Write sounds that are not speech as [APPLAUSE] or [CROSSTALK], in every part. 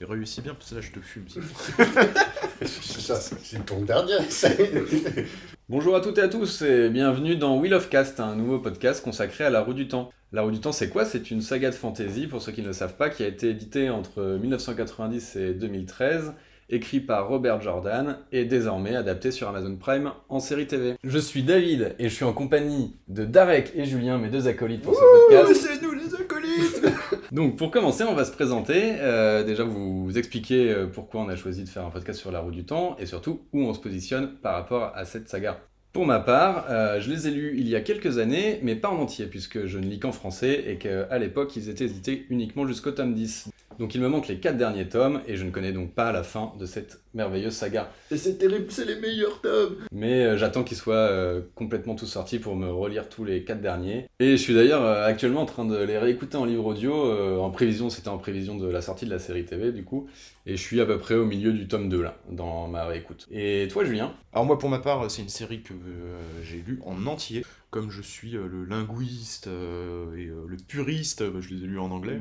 Et réussis bien, parce que là, je te fume. [LAUGHS] Ça, c'est ton dernier [LAUGHS] Bonjour à toutes et à tous et bienvenue dans Wheel of Cast, un nouveau podcast consacré à la roue du temps. La roue du temps, c'est quoi? C'est une saga de fantasy, pour ceux qui ne le savent pas, qui a été éditée entre 1990 et 2013 écrit par Robert Jordan et désormais adapté sur Amazon Prime en série TV. Je suis David et je suis en compagnie de Darek et Julien, mes deux acolytes pour ce podcast. c'est nous les acolytes Donc pour commencer, on va se présenter, euh, déjà vous, expliquer euh, pourquoi on a choisi de faire un podcast sur la roue du temps et surtout où on se positionne par rapport à cette saga. Pour ma part, euh, je les ai lus il y a quelques années, mais pas en entier, puisque je ne lis qu'en français et qu'à l'époque ils étaient édités uniquement jusqu'au tome 10. Donc il me manque les quatre derniers tomes et je ne connais donc pas la fin de cette merveilleuse saga. Et c'est terrible, c'est les meilleurs tomes Mais euh, j'attends qu'ils soient euh, complètement tous sortis pour me relire tous les quatre derniers. Et je suis d'ailleurs euh, actuellement en train de les réécouter en livre audio, euh, en prévision, c'était en prévision de la sortie de la série TV du coup. Et je suis à peu près au milieu du tome 2 là, dans ma réécoute. Et toi Julien? Alors moi, pour ma part, c'est une série que euh, j'ai lue en entier. Comme je suis euh, le linguiste euh, et euh, le puriste, bah, je les ai lus en anglais.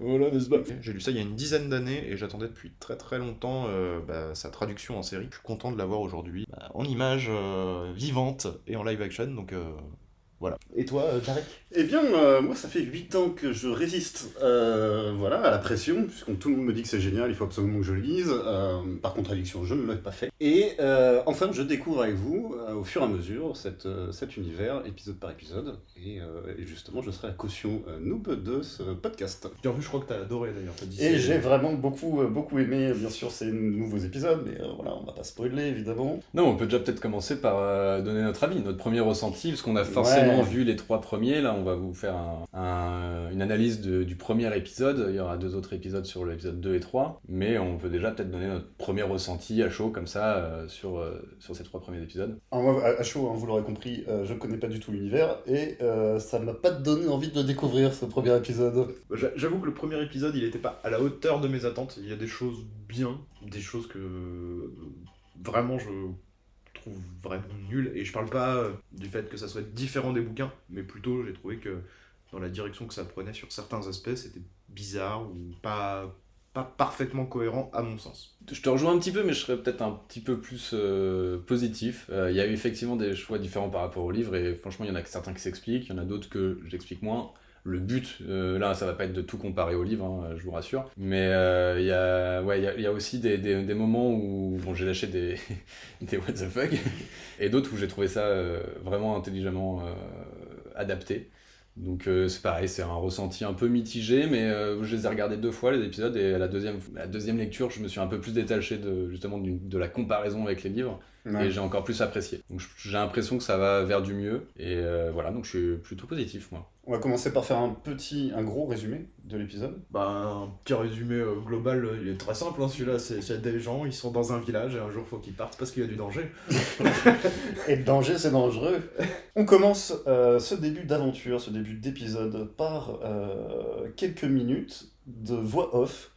Voilà, n'est-ce pas? J'ai lu ça il y a une dizaine d'années et j'attendais depuis très très longtemps euh, bah, sa traduction en série. Je suis content de l'avoir aujourd'hui bah, en images euh, vivantes et en live action, donc euh, voilà. Et toi, euh, Tarek? Eh bien, euh, moi, ça fait 8 ans que je résiste euh, voilà, à la pression, puisque tout le monde me dit que c'est génial, il faut absolument que je le lise. Euh, par contradiction, je ne l'ai pas fait. Et euh, enfin, je découvre avec vous, euh, au fur et à mesure, cette, euh, cet univers, épisode par épisode. Et, euh, et justement, je serai la caution euh, noob de ce podcast. Et en plus, je crois que t'as adoré d'ailleurs. t'as dit Et j'ai vraiment beaucoup, euh, beaucoup aimé, bien sûr, ces nouveaux épisodes, mais euh, voilà, on va pas spoiler, évidemment. Non, on peut déjà peut-être commencer par euh, donner notre avis, notre premier ressenti, parce qu'on a forcément Ouais. Vu les trois premiers. Là, on va vous faire un- un- une analyse de- du premier épisode. Il y aura deux autres épisodes sur l'épisode 2 et 3. Mais on peut déjà peut-être donner notre premier ressenti à chaud, comme ça, euh, sur, euh, sur ces trois premiers épisodes. Alors moi, à à chaud, hein, vous l'aurez compris, euh, je connais pas du tout l'univers, et euh, ça m'a pas donné envie de le découvrir, ce premier épisode. J'a- J'avoue que le premier épisode, il était pas à la hauteur de mes attentes. Il y a des choses bien, des choses que vraiment je trouve vraiment nulles. Et je parle pas euh, du fait que ça soit différent des bouquins, mais plutôt j'ai trouvé que dans la direction que ça prenait sur certains aspects, c'était bizarre ou pas, pas parfaitement cohérent à mon sens. Je te rejoins un petit peu, mais je serais peut-être un petit peu plus euh, positif. Euh, Il y a eu effectivement des choix différents par rapport au livre, et franchement, il y en a certains qui s'expliquent, il y en a d'autres que j'explique moins. Le but, euh, là, ça va pas être de tout comparer au livre, hein, je vous rassure. Mais euh, il y, a, ouais, y, y a aussi des, des, moments où bon, j'ai lâché des, [LAUGHS] des what the fuck, et d'autres où j'ai trouvé ça euh, vraiment intelligemment adapté. Donc c'est pareil, c'est un ressenti un peu mitigé, mais je les ai regardés deux fois les épisodes et à la deuxième, deuxième lecture, je me suis un peu plus détaché justement de la comparaison avec les livres et j'ai encore plus apprécié. Donc j'ai l'impression que ça va vers du mieux et euh, voilà, donc je suis plutôt positif moi. On va commencer par faire un petit, un gros résumé de l'épisode. Bah, un petit résumé euh, global, euh, il est très simple. hein, Celui-là, c'est des gens, ils sont dans un village et un jour, faut qu'ils partent parce qu'il y a du danger. [LAUGHS] Et le danger, c'est dangereux. On commence euh, ce début d'aventure, ce début d'épisode, par euh, quelques minutes de voix off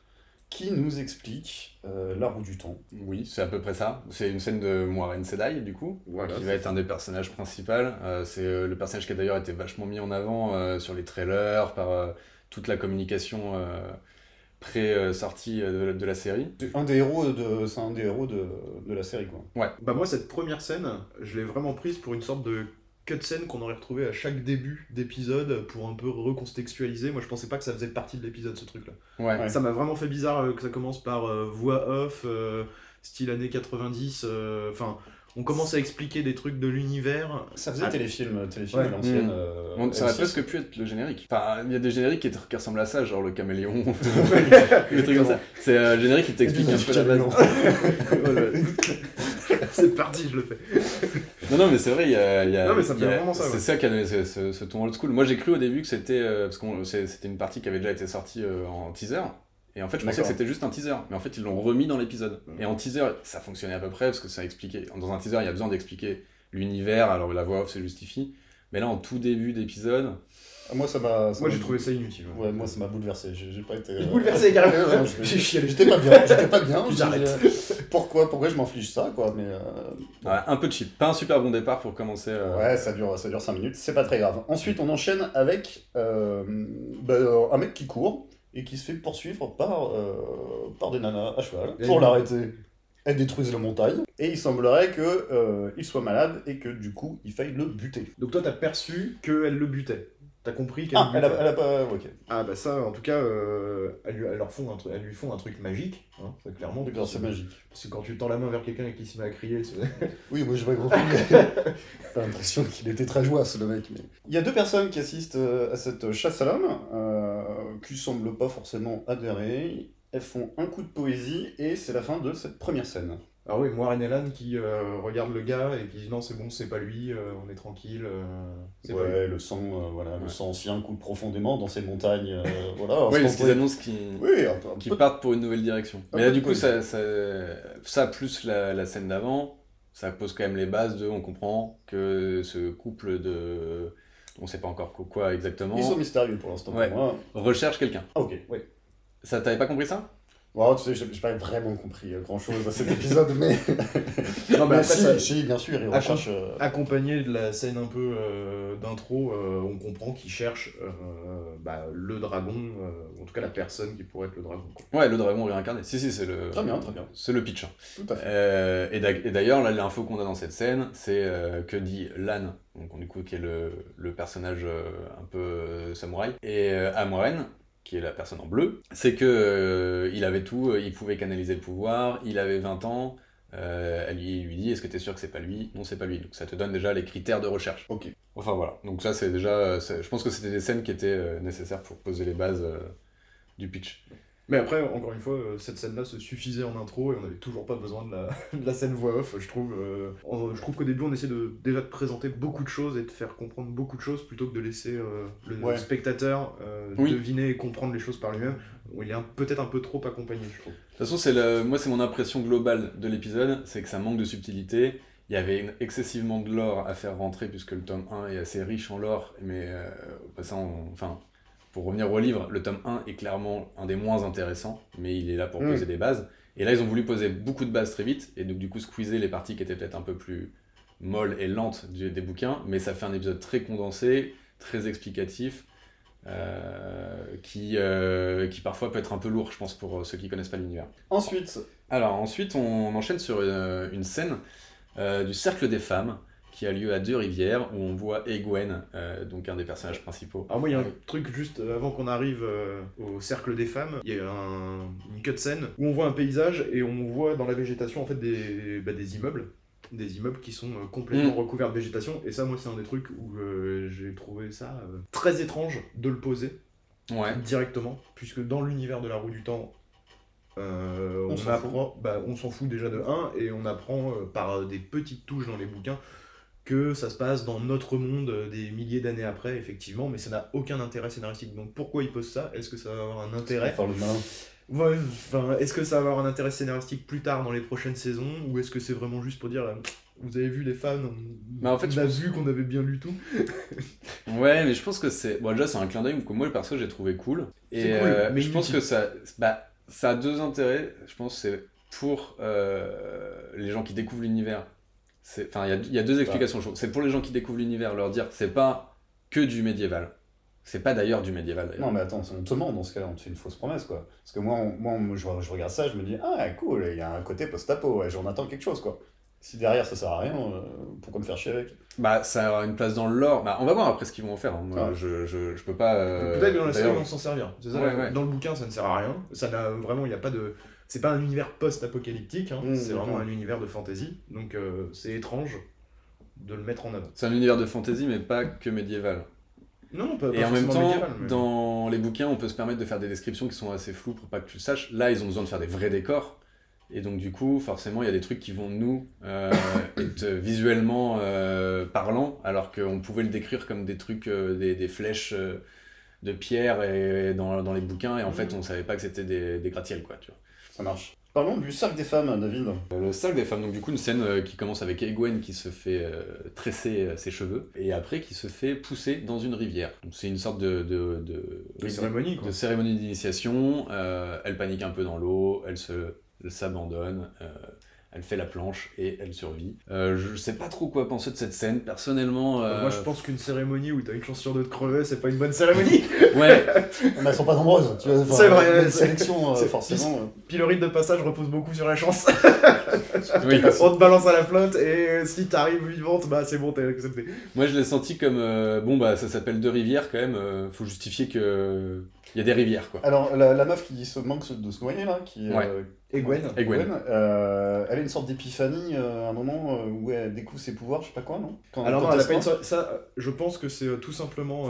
qui nous explique euh, la roue du temps. Oui, c'est à peu près ça. C'est une scène de Moiraine Sedai du coup, Voilà, qui va être un des personnages principaux. Euh, c'est euh, le personnage qui a d'ailleurs été vachement mis en avant euh, sur les trailers, par euh, toute la communication euh, pré-sortie euh, de, de la série. C'est un des héros de, c'est un des héros de, de la série, quoi. Bah, moi, cette première scène, je l'ai vraiment prise pour une sorte de cutscene qu'on aurait retrouvé à chaque début d'épisode pour un peu recontextualiser. Moi, je pensais pas que ça faisait partie de l'épisode, ce truc-là. Ouais. Ouais. Ça m'a vraiment fait bizarre euh, que ça commence par euh, voix off, euh, style années 90. euh, Enfin, on commence à expliquer des trucs de l'univers. Ça faisait Ah. téléfilm, téléfilm Ouais. à l'ancienne. Mm. euh, Bon, ça M6. presque pu être le générique. Enfin, il y a des génériques qui, qui ressemblent à ça, genre le caméléon, [LAUGHS] des trucs comme ça. C'est un générique qui t'explique un peu la base. [LAUGHS] [LAUGHS] C'est parti, je le fais. Non, non, mais c'est vrai, il y a. y a- Non, mais ça fait vraiment ça, C'est ouais. ça qui a donné ce, ce- ce ton old school. Moi, j'ai cru au début que c'était. euh, parce que c'était une partie qui avait déjà été sortie euh, en teaser. Et en fait, je pensais que c'était juste un teaser. Mais en fait, ils l'ont remis dans l'épisode. Et en teaser, ça fonctionnait à peu près, parce que ça expliquait. Dans un teaser, il y a besoin d'expliquer l'univers, alors la voix off se justifie. Mais là, en tout début d'épisode. Moi, ça m'a. Moi, j'ai trouvé ça inutile. Ouais, moi, ça m'a bouleversé. J'ai pas été. euh, Bouleversé, carrément. Ouais, [LAUGHS] J'ai chialé. J'étais pas bien. J'étais pas bien. [LAUGHS] J'arrête. J'ai- Pourquoi, pourquoi je m'inflige ça, quoi Mais euh, Ouais, un peu cheap. Pas un super bon départ pour commencer. euh, ouais, ça dure, ça dure 5 minutes. C'est pas très grave. Ensuite, on enchaîne avec euh, bah, un mec qui court et qui se fait poursuivre par, euh, par des nanas à cheval pour l'arrêter. Elle détruise la montagne, et il semblerait qu'il euh, il soit malade et que du coup il faille le buter. Donc toi t'as perçu qu'elle le butait T'as compris qu'elle Ah, elle a, elle a pas. Ok. Ah bah ça, en tout cas, euh, elles, lui, elles leur font un truc, elles lui font un truc magique, hein, ça, clairement. D'accord, c'est magique. Parce que quand tu tends la main vers quelqu'un et qu'il se met à crier, c'est... [LAUGHS] Oui, moi j'ai pas compris. [LAUGHS] T'as l'impression qu'il était très joyeux, le mec. Mais... Il y a deux personnes qui assistent euh, à cette chasse à l'homme, euh, qui semblent pas forcément adhérer. Elles font un coup de poésie et c'est la fin de cette première scène. Alors oui, moi, Elan qui euh, regarde le gars et qui dit non, c'est bon, c'est pas lui, euh, on est tranquille. euh, c'est pas lui. Ouais, le sang, euh, voilà, le sang ancien coule profondément dans ces montagnes. euh, [LAUGHS] voilà. Oui, ce parce qu'ils annoncent qu'ils Oui, partent pour une nouvelle direction. Un Mais là, du coup, ça, ça, ça plus la, la scène d'avant, ça pose quand même les bases de on comprend que ce couple de. On sait pas encore quoi- quoi exactement. Ils sont mystérieux pour l'instant Ouais. Recherche quelqu'un. Ah, ok. Ça, t'avais pas compris ça? Wow, tu sais, j'ai j'ai pas vraiment compris grand chose à cet [LAUGHS] épisode, mais. Non, mais mais après, si, ça- si, bien sûr, ils Ah, recherchent. euh, Accompagné de la scène un peu euh, d'intro, euh, on comprend qu'il cherche euh, bah, le dragon, euh, en tout cas la personne qui pourrait être le dragon. quoi. Ouais, le dragon réincarné. Si, si, c'est le. Très bien, très bien. C'est le pitch. hein. Tout à fait. Euh, et d'ailleurs, là, l'info qu'on a dans cette scène, c'est euh, que dit Lan, donc du coup, qui est le, le personnage euh, un peu euh, samouraï, et euh, Amoren, qui est la personne en bleu, c'est que euh, il avait tout, euh, il pouvait canaliser le pouvoir, il avait 20 ans. euh, elle lui, lui dit Est-ce que tu es sûr que c'est pas lui? Non, c'est pas lui. Donc ça te donne déjà les critères de recherche. Ok. Enfin voilà. Donc ça, c'est déjà. Je pense que c'était des scènes qui étaient nécessaires pour poser les bases du pitch. Mais après, encore une fois, euh, cette scène-là se suffisait en intro et on n'avait toujours pas besoin de la, [LAUGHS] de la scène voix off, je trouve. euh, on- je trouve qu'au début, on essaie de, déjà de présenter beaucoup de choses et de faire comprendre beaucoup de choses plutôt que de laisser euh, le Ouais. spectateur euh, Oui. deviner et comprendre les choses par lui-même. Il est peut-être un peu trop accompagné, je trouve. De toute façon, c'est le... moi, c'est mon impression globale de l'épisode, c'est que ça manque de subtilité. Il y avait une- excessivement de lore à faire rentrer, puisque le tome 1 est assez riche en lore, mais au passant, enfin, pour revenir au livre, le tome 1 est clairement un des moins intéressants, mais il est là pour Mm. poser des bases. Et là, ils ont voulu poser beaucoup de bases très vite, et donc du coup, squeezer les parties qui étaient peut-être un peu plus molles et lentes des bouquins, mais ça fait un épisode très condensé, très explicatif, euh, qui, euh, qui parfois peut être un peu lourd, je pense, pour euh, ceux qui connaissent pas l'univers. Ensuite, Alors ensuite, on enchaîne sur une, une scène euh, du Cercle des Femmes qui a lieu à Deux-Rivières où on voit Egwen, euh, donc un des personnages principaux. Alors moi, il y a un truc juste euh, avant qu'on arrive euh, au cercle des femmes, il y a un, une cutscene où on voit un paysage et on voit dans la végétation en fait des, bah, des immeubles. Des immeubles qui sont complètement Mm. recouverts de végétation. Et ça, moi, c'est un des trucs où euh, j'ai trouvé ça très étrange de le poser Ouais. directement, puisque dans l'univers de la roue du temps, euh, On on, s'en apprend, bah, on s'en fout déjà de 1, et on apprend euh, par des petites touches dans les bouquins que ça se passe dans notre monde euh, des milliers d'années après, effectivement, mais ça n'a aucun intérêt scénaristique. Donc pourquoi ils posent ça? Est-ce que ça va avoir un intérêt? faire le malin. Ouais, enfin, Est-ce que ça va avoir un intérêt scénaristique plus tard dans les prochaines saisons? Ou est-ce que c'est vraiment juste pour dire euh, vous avez vu les fans, on, Bah, en fait, on a pense- vu qu'on avait bien lu tout? [LAUGHS] Ouais, mais je pense que c'est. Bon, déjà, c'est un clin d'œil que moi, le perso, j'ai trouvé cool. Et cool, euh, mais je pense que ça, bah, ça a deux intérêts. Je pense que c'est pour euh, les gens qui découvrent l'univers. Enfin, il y a, il y a deux explications. C'est pour les gens qui découvrent l'univers, leur dire c'est pas que du médiéval. C'est pas d'ailleurs du médiéval. Non, mais attends, on te ment dans ce cas-là, on te fait une fausse promesse, quoi. Parce que moi, on- moi on- je, je regarde ça, je me dis, ah, cool, il y a un côté post-apo, ouais, j'en attends quelque chose, quoi. Si derrière ça sert à rien, euh, pourquoi me faire chier avec? Bah, ça aura une place dans le lore. Bah, on va voir après ce qu'ils vont en faire. hein. Moi, Ah. je, je, je peux pas. euh, Peut-être que dans la série, vont s'en servir. C'est ça, Ouais, ouais. Dans le bouquin, ça ne sert à rien. Ça n'a vraiment, il n'y a pas de. C'est pas un univers post-apocalyptique, hein. Mmh, c'est vraiment mmh. un univers de fantasy. Donc euh, c'est étrange de le mettre en avant. C'est un univers de fantasy, mais pas que médiéval. Non, non, pas, Et pas en même temps, médiéval, mais- dans les bouquins, on peut se permettre de faire des descriptions qui sont assez floues pour pas que tu le saches. Là, ils ont besoin de faire des vrais décors. Et donc, du coup, forcément, il y a des trucs qui vont nous euh, être visuellement euh, parlants, alors qu'on pouvait le décrire comme des trucs, euh, des, des flèches euh, de pierre et, dans, dans les bouquins, et en fait, on savait pas que c'était des, des gratte-ciels, quoi, tu vois. Ça marche. Parlons du cercle des femmes, David. Le cercle des femmes, donc du coup une scène euh, qui commence avec Egwen qui se fait euh, tresser euh, ses cheveux et après qui se fait pousser dans une rivière. Donc c'est une sorte de, de, de, de cérémonie, quoi. de cérémonie d'initiation. euh, elle panique un peu dans l'eau, elle se elle s'abandonne. Euh, elle fait la planche et elle survit. Euh, je sais pas trop quoi penser de cette scène, personnellement. Bah, euh, Moi, je pense qu'une cérémonie où t'as une chance sur deux de crever, c'est pas une bonne cérémonie. [LAUGHS] Ouais, Mais elles sont pas nombreuses, tu vois. C'est vrai, Une sélection, euh, c'est- forcément. euh. Le rite de passage repose beaucoup sur la chance. [LAUGHS] oui. On te balance à la flotte et si t'arrives vivante, bah c'est bon, t'es accepté. Moi, je l'ai senti comme euh, bon bah ça s'appelle deux rivières quand même. euh, faut justifier que il y a des rivières quoi. Alors, la, la meuf qui se manque de se noyer, là, qui Ouais. Et Gwen Et Gwen. euh, elle a une sorte d'épiphanie euh, à un moment euh, où elle découvre ses pouvoirs, je sais pas quoi, non Quand- Alors quand non, elle a se pas une croit. so- ça, je pense que c'est tout simplement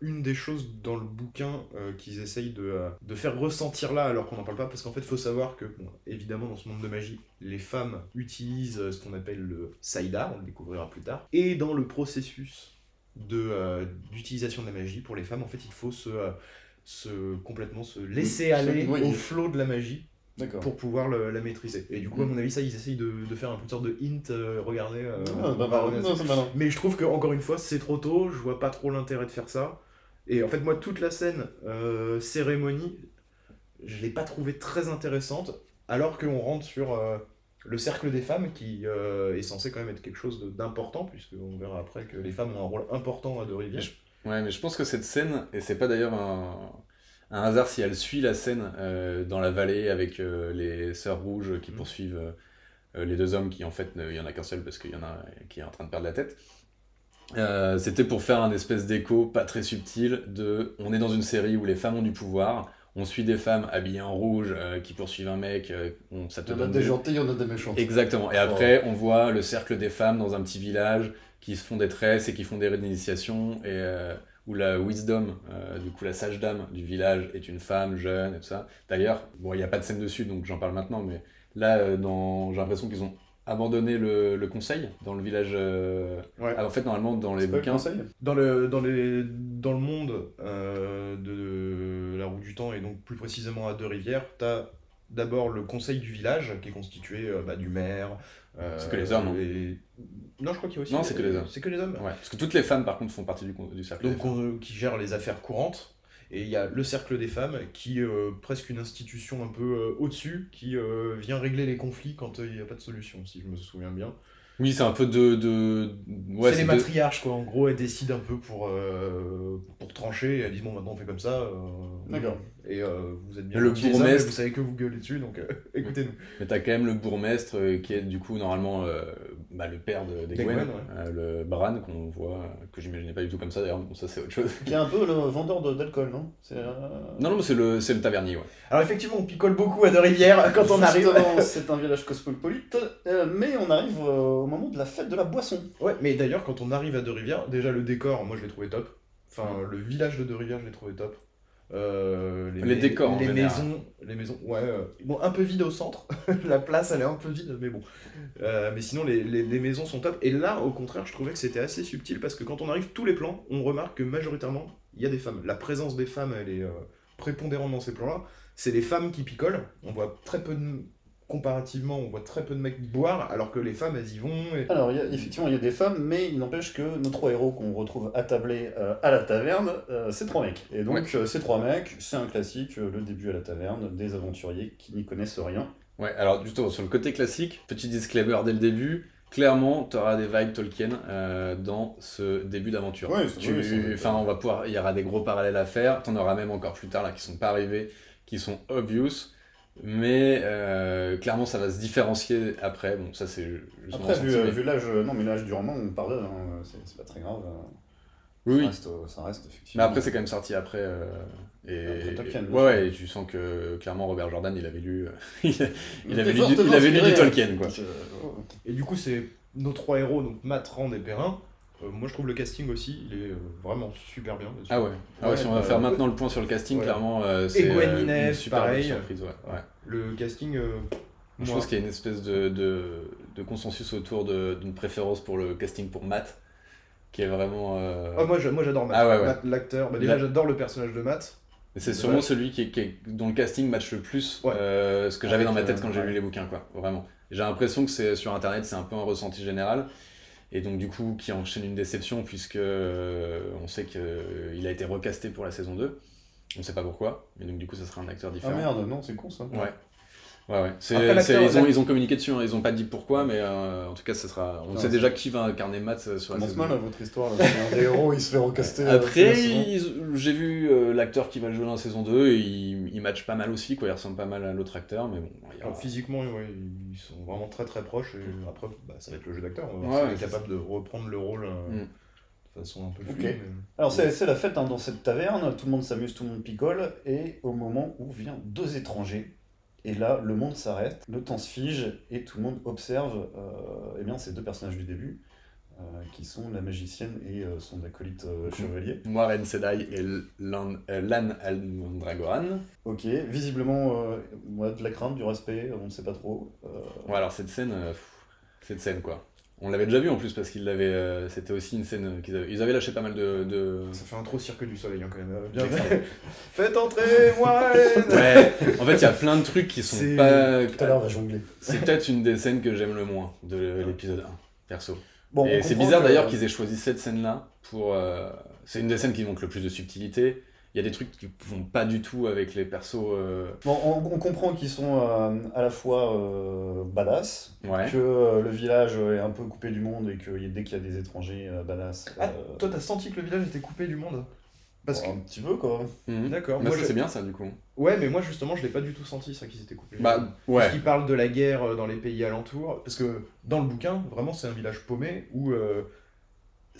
une des choses dans le bouquin qu'ils essayent de, de faire ressentir là alors qu'on n'en parle pas parce qu'en fait il faut savoir que bon, évidemment dans ce monde de magie les femmes utilisent ce qu'on appelle le saïda, on le découvrira plus tard, et dans le processus de d'utilisation de la magie pour les femmes en fait il faut se, se complètement se laisser se aller au flot de la magie. Pour pouvoir le- la maîtriser. Et du coup, à mon avis, ça, ils essayent de, de faire un peu une sorte de hint, euh, regardez. euh, Ah, bah, bah, non, mais je trouve que encore une fois, c'est trop tôt, je vois pas trop l'intérêt de faire ça. Et en fait, moi, toute la scène euh, cérémonie, je l'ai pas trouvée très intéressante, alors qu'on rentre sur euh, le cercle des femmes, qui euh, est censé quand même être quelque chose d'important, puisqu'on verra après que les femmes ont un rôle important à De Rivière. Ouais, mais je pense que cette scène, et c'est pas d'ailleurs un, un hasard si elle suit la scène euh, dans la vallée avec euh, les sœurs rouges qui Mhm. poursuivent euh, les deux hommes qui en fait, il y en a qu'un seul parce qu'il y en a un qui est en train de perdre la tête. C'était pour faire un espèce d'écho pas très subtil de on est dans une série où les femmes ont du pouvoir, on suit des femmes habillées en rouge qui poursuivent un mec, on, ça te Il y en a des des- gentils, il y en a des méchants. Exactement. Et après, on voit le cercle des femmes dans un petit village qui se font des tresses et qui font des rites d'initiation et où la wisdom, euh, du coup la sage dame du village est une femme jeune et tout ça. D'ailleurs, bon, il n'y a pas de scène dessus, donc j'en parle maintenant, mais là, euh, dans... j'ai l'impression qu'ils ont abandonné le, le conseil dans le village. euh, Ouais. ah, en fait, normalement, dans les le bouquins. conseil Dans le, dans les, dans le monde euh, de la roue du temps, et donc plus précisément à Deux-Rivières, t'as d'abord le conseil du village, qui est constitué euh, bah, du maire. Euh, C'est que les hommes, hein. et- Non, je crois qu'il y a aussi. Non, c'est que les hommes. C'est que les hommes. Ouais, parce que toutes les femmes, par contre, font partie du, du cercle. des Donc, femmes. on- qui gère les affaires courantes. Et il y a le cercle des femmes, qui est euh, presque une institution un peu euh, au-dessus, qui euh, vient régler les conflits quand euh, il n'y a pas de solution, si je me souviens bien. Oui, c'est un peu de. de... Ouais, c'est les de- matriarches, quoi. En gros, elles décident un peu pour, euh, pour trancher, et elles disent bon, maintenant on fait comme ça. euh, D'accord. Et euh, vous êtes bien Le hommes, bourgmestre- vous savez que vous gueulez dessus, donc euh, [LAUGHS] écoutez-nous. Mais t'as quand même le bourgmestre qui est du coup normalement euh, bah, le père de, Gwen, Gwen, ouais. euh, le Bran qu'on voit, euh, que j'imaginais pas du tout comme ça d'ailleurs, bon ça c'est autre chose. Qui est un peu le vendeur de- d'alcool, non? C'est, euh, Non, non, c'est le, c'est le tavernier, ouais. Alors, effectivement, on picole beaucoup à Deux-Rivières [LAUGHS] quand on arrive. C'est un village cosmopolite, euh, mais on arrive euh, au moment de la fête de la boisson. Ouais, mais d'ailleurs, quand on arrive à Deux-Rivières, déjà le décor, moi je l'ai trouvé top. Enfin, le village de Deux-Rivières, je l'ai trouvé top. Euh, Les mais- décors, les maisons, les maisons, ouais, euh, bon, un peu vide au centre. [LAUGHS] la place, elle est un peu vide, mais bon. Euh, mais sinon, les, les- les maisons sont top. Et là, au contraire, je trouvais que c'était assez subtil parce que quand on arrive tous les plans, on remarque que majoritairement, il y a des femmes. La présence des femmes, elle est prépondérante dans ces plans-là. C'est les femmes qui picolent. On voit très peu de. Comparativement, on voit très peu de mecs boire, alors que les femmes, elles y vont. et- Alors, il y a- effectivement, il y a des femmes, mais il n'empêche que nos trois héros qu'on retrouve attablés euh, à la taverne, euh, c'est trois mecs. Et donc, Ouais. euh, ces trois mecs, c'est un classique, euh, le début à la taverne, des aventuriers qui n'y connaissent rien. Ouais, alors justement, sur le côté classique, petit disclaimer dès le début, clairement, tu auras des vibes Tolkien euh, dans ce début d'aventure. Ouais, Enfin, on va pouvoir, il y aura des gros parallèles à faire, t'en auras même encore plus tard là qui sont pas arrivés, qui sont obvious, mais euh, clairement ça va se différencier après. Bon, ça c'est Après, vu, euh, vu l'âge, euh, non, mais l'âge du roman, on parle, hein, c'est pas très grave. euh, Oui, ça, oui. reste, ça reste Mais effectivement. après, c'est quand même sorti après. euh, et... Après Tolkien, ouais, et tu sens que clairement Robert Jordan, il avait lu, [LAUGHS] il, avait lu, du, il avait lu du inspiré, Tolkien, quoi. Oh. Et du coup, c'est nos trois héros, donc Matt, Rand et Perrin. Euh, moi, je trouve le casting aussi, il est euh, vraiment super bien. Ah ouais. Ah ouais, si on va euh, faire maintenant le point sur le casting, ouais. clairement, euh, c'est euh, une super pareil. surprise. Ouais. Le casting, euh, Je pense qu'il y a une espèce de, de, de consensus autour d'une préférence pour le casting pour Matt, qui est vraiment. euh, Ah, moi, je- moi, j'adore Matt. Ah l'acteur. Bah, déjà, j'adore le personnage de Matt. c'est sûrement celui qui, est- qui est- dont le casting match le plus euh, ce que j'avais dans ma tête euh, quand j'ai lu les bouquins, quoi. Vraiment. J'ai l'impression que c'est sur internet, c'est un peu un ressenti général. Et donc, du coup, qui enchaîne une déception, puisque euh, on sait qu'il a été recasté pour la saison 2. On sait pas pourquoi, mais donc, du coup, ça sera un acteur Ah différent. merde, non, c'est con ça. Ouais. Ouais, ouais. C'est- Après, c'est- l'acteur- ils, ont, ils ont communiqué dessus, hein. ils ont pas dit pourquoi, mais euh, en tout cas, ça sera. On sait déjà qui va incarner Matt euh, sur la commence saison. mal, là, votre histoire. Là. Un héros, il se fait recaster. euh, Après, ils- j'ai vu euh, l'acteur qui va le jouer dans la saison 2 et il, il match pas mal aussi, quoi. Il ressemble pas mal à l'autre acteur, mais bon. il y a- Alors, physiquement, ouais, ils sont vraiment très très proches. Et après, bah, ça va être le jeu d'acteur. On va Ouais, est capable de reprendre le rôle euh, Mm. de façon un peu mais- Alors c'est c'est la fête hein, dans cette taverne, tout le monde s'amuse, tout le monde picole, et au moment où vient deux étrangers, et là le monde s'arrête, le temps se fige, et tout le monde observe euh, eh bien, ces deux personnages du début, euh, qui sont la magicienne et euh, son acolyte euh, chevalier. Moiraine Sedai et Lan, Almandragoran. Ok, visiblement, moi, de la crainte, du respect, on ne sait pas trop. Ouais, alors cette scène, euh, cette scène quoi. On l'avait déjà vu en plus parce qu'ils l'avaient. euh, C'était aussi une scène qu'ils avaient. Ils avaient lâché pas mal de. de... Ça fait un trop cirque du soleil hein, quand même. Bien fait. Faites entrer, Warren [LAUGHS] Ouais. En fait, il y a plein de trucs qui sont pas. Tout à l'heure, on va jongler. C'est peut-être une des scènes que j'aime le moins de l'épisode 1, perso. Bon, et c'est bizarre que- d'ailleurs qu'ils aient choisi cette scène-là pour. euh, C'est une des scènes qui manque le plus de subtilité. Il y a des trucs qui vont pas du tout avec les persos. euh, Bon, on, on comprend qu'ils sont euh, à la fois euh, badass, Ouais. que euh, le village est un peu coupé du monde et que dès qu'il y a des étrangers euh, badass, Ah, euh, toi, t'as senti que le village était coupé du monde Parce que. un petit peu quoi. Mhm. D'accord. Bah, moi, c'est bien ça du coup. Ouais, mais moi justement, je l'ai pas du tout senti ça qu'ils étaient coupés. Bah, Parce ouais. qu'ils parlent de la guerre dans les pays alentours. Parce que dans le bouquin, vraiment, c'est un village paumé où euh,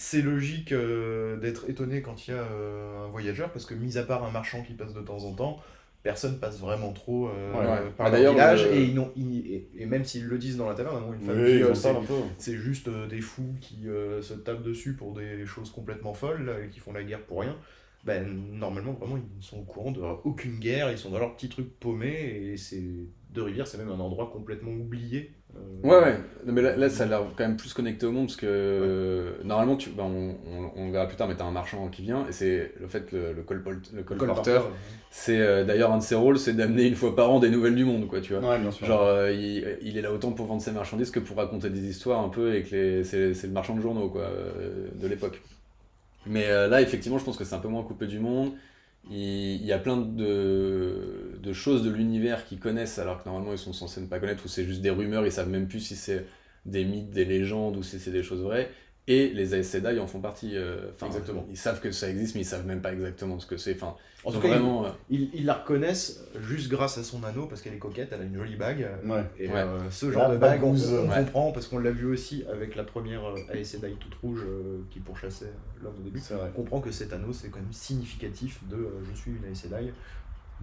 c'est logique euh, d'être étonné quand il y a euh, un voyageur. Parce que, mis à part un marchand qui passe de temps en temps, personne passe vraiment trop euh, Ouais, ouais. par Bah, le d'ailleurs, village. Et, ils n'ont- ils- et, et même s'ils le disent dans la taverne, hein, une femme Oui, qui, ils en c'est- parlent un peu. c'est juste euh, des fous qui euh, se tapent dessus pour des choses complètement folles là, et qui font la guerre pour rien. Ben, normalement, vraiment, ils sont au courant de aucune guerre, ils sont dans leur petit truc paumé, et c'est de rivière, c'est même un endroit complètement oublié. euh, Ouais, ouais. Non, mais là, là, ça a l'air quand même plus connecté au monde parce que euh, normalement, tu, bah, on, on, on verra plus tard, mais t'as un marchand qui vient et c'est le fait que le, le, colpol- le colporteur, c'est euh, d'ailleurs un de ses rôles, c'est d'amener une fois par an des nouvelles du monde, quoi, tu vois. Ouais, bien sûr. Genre, il, il est là autant pour vendre ses marchandises que pour raconter des histoires un peu et que les- c'est c'est le marchand de journaux, quoi, de l'époque. Mais là, effectivement, je pense que c'est un peu moins coupé du monde. Il, il y a plein de, de choses de l'univers qu'ils connaissent alors que normalement ils sont censés ne pas connaître ou c'est juste des rumeurs, ils savent même plus si c'est des mythes, des légendes ou si c'est des choses vraies. Et les Aes Sedai en font partie. euh, enfin, Exactement. Ils savent que ça existe, mais ils savent même pas exactement ce que c'est. Enfin, En ils tout cas, vraiment. euh, ils, ils la reconnaissent juste grâce à son anneau, parce qu'elle est coquette, elle a une jolie bague. Ouais. Et Ouais. euh, ce genre La de bague, on, bagouze. on Ouais. comprend, parce qu'on l'a vu aussi avec la première Aes Sedai toute rouge euh, qui pourchassait l'homme au début. On comprend que cet anneau, c'est quand même significatif de euh, je suis une Aes Sedai,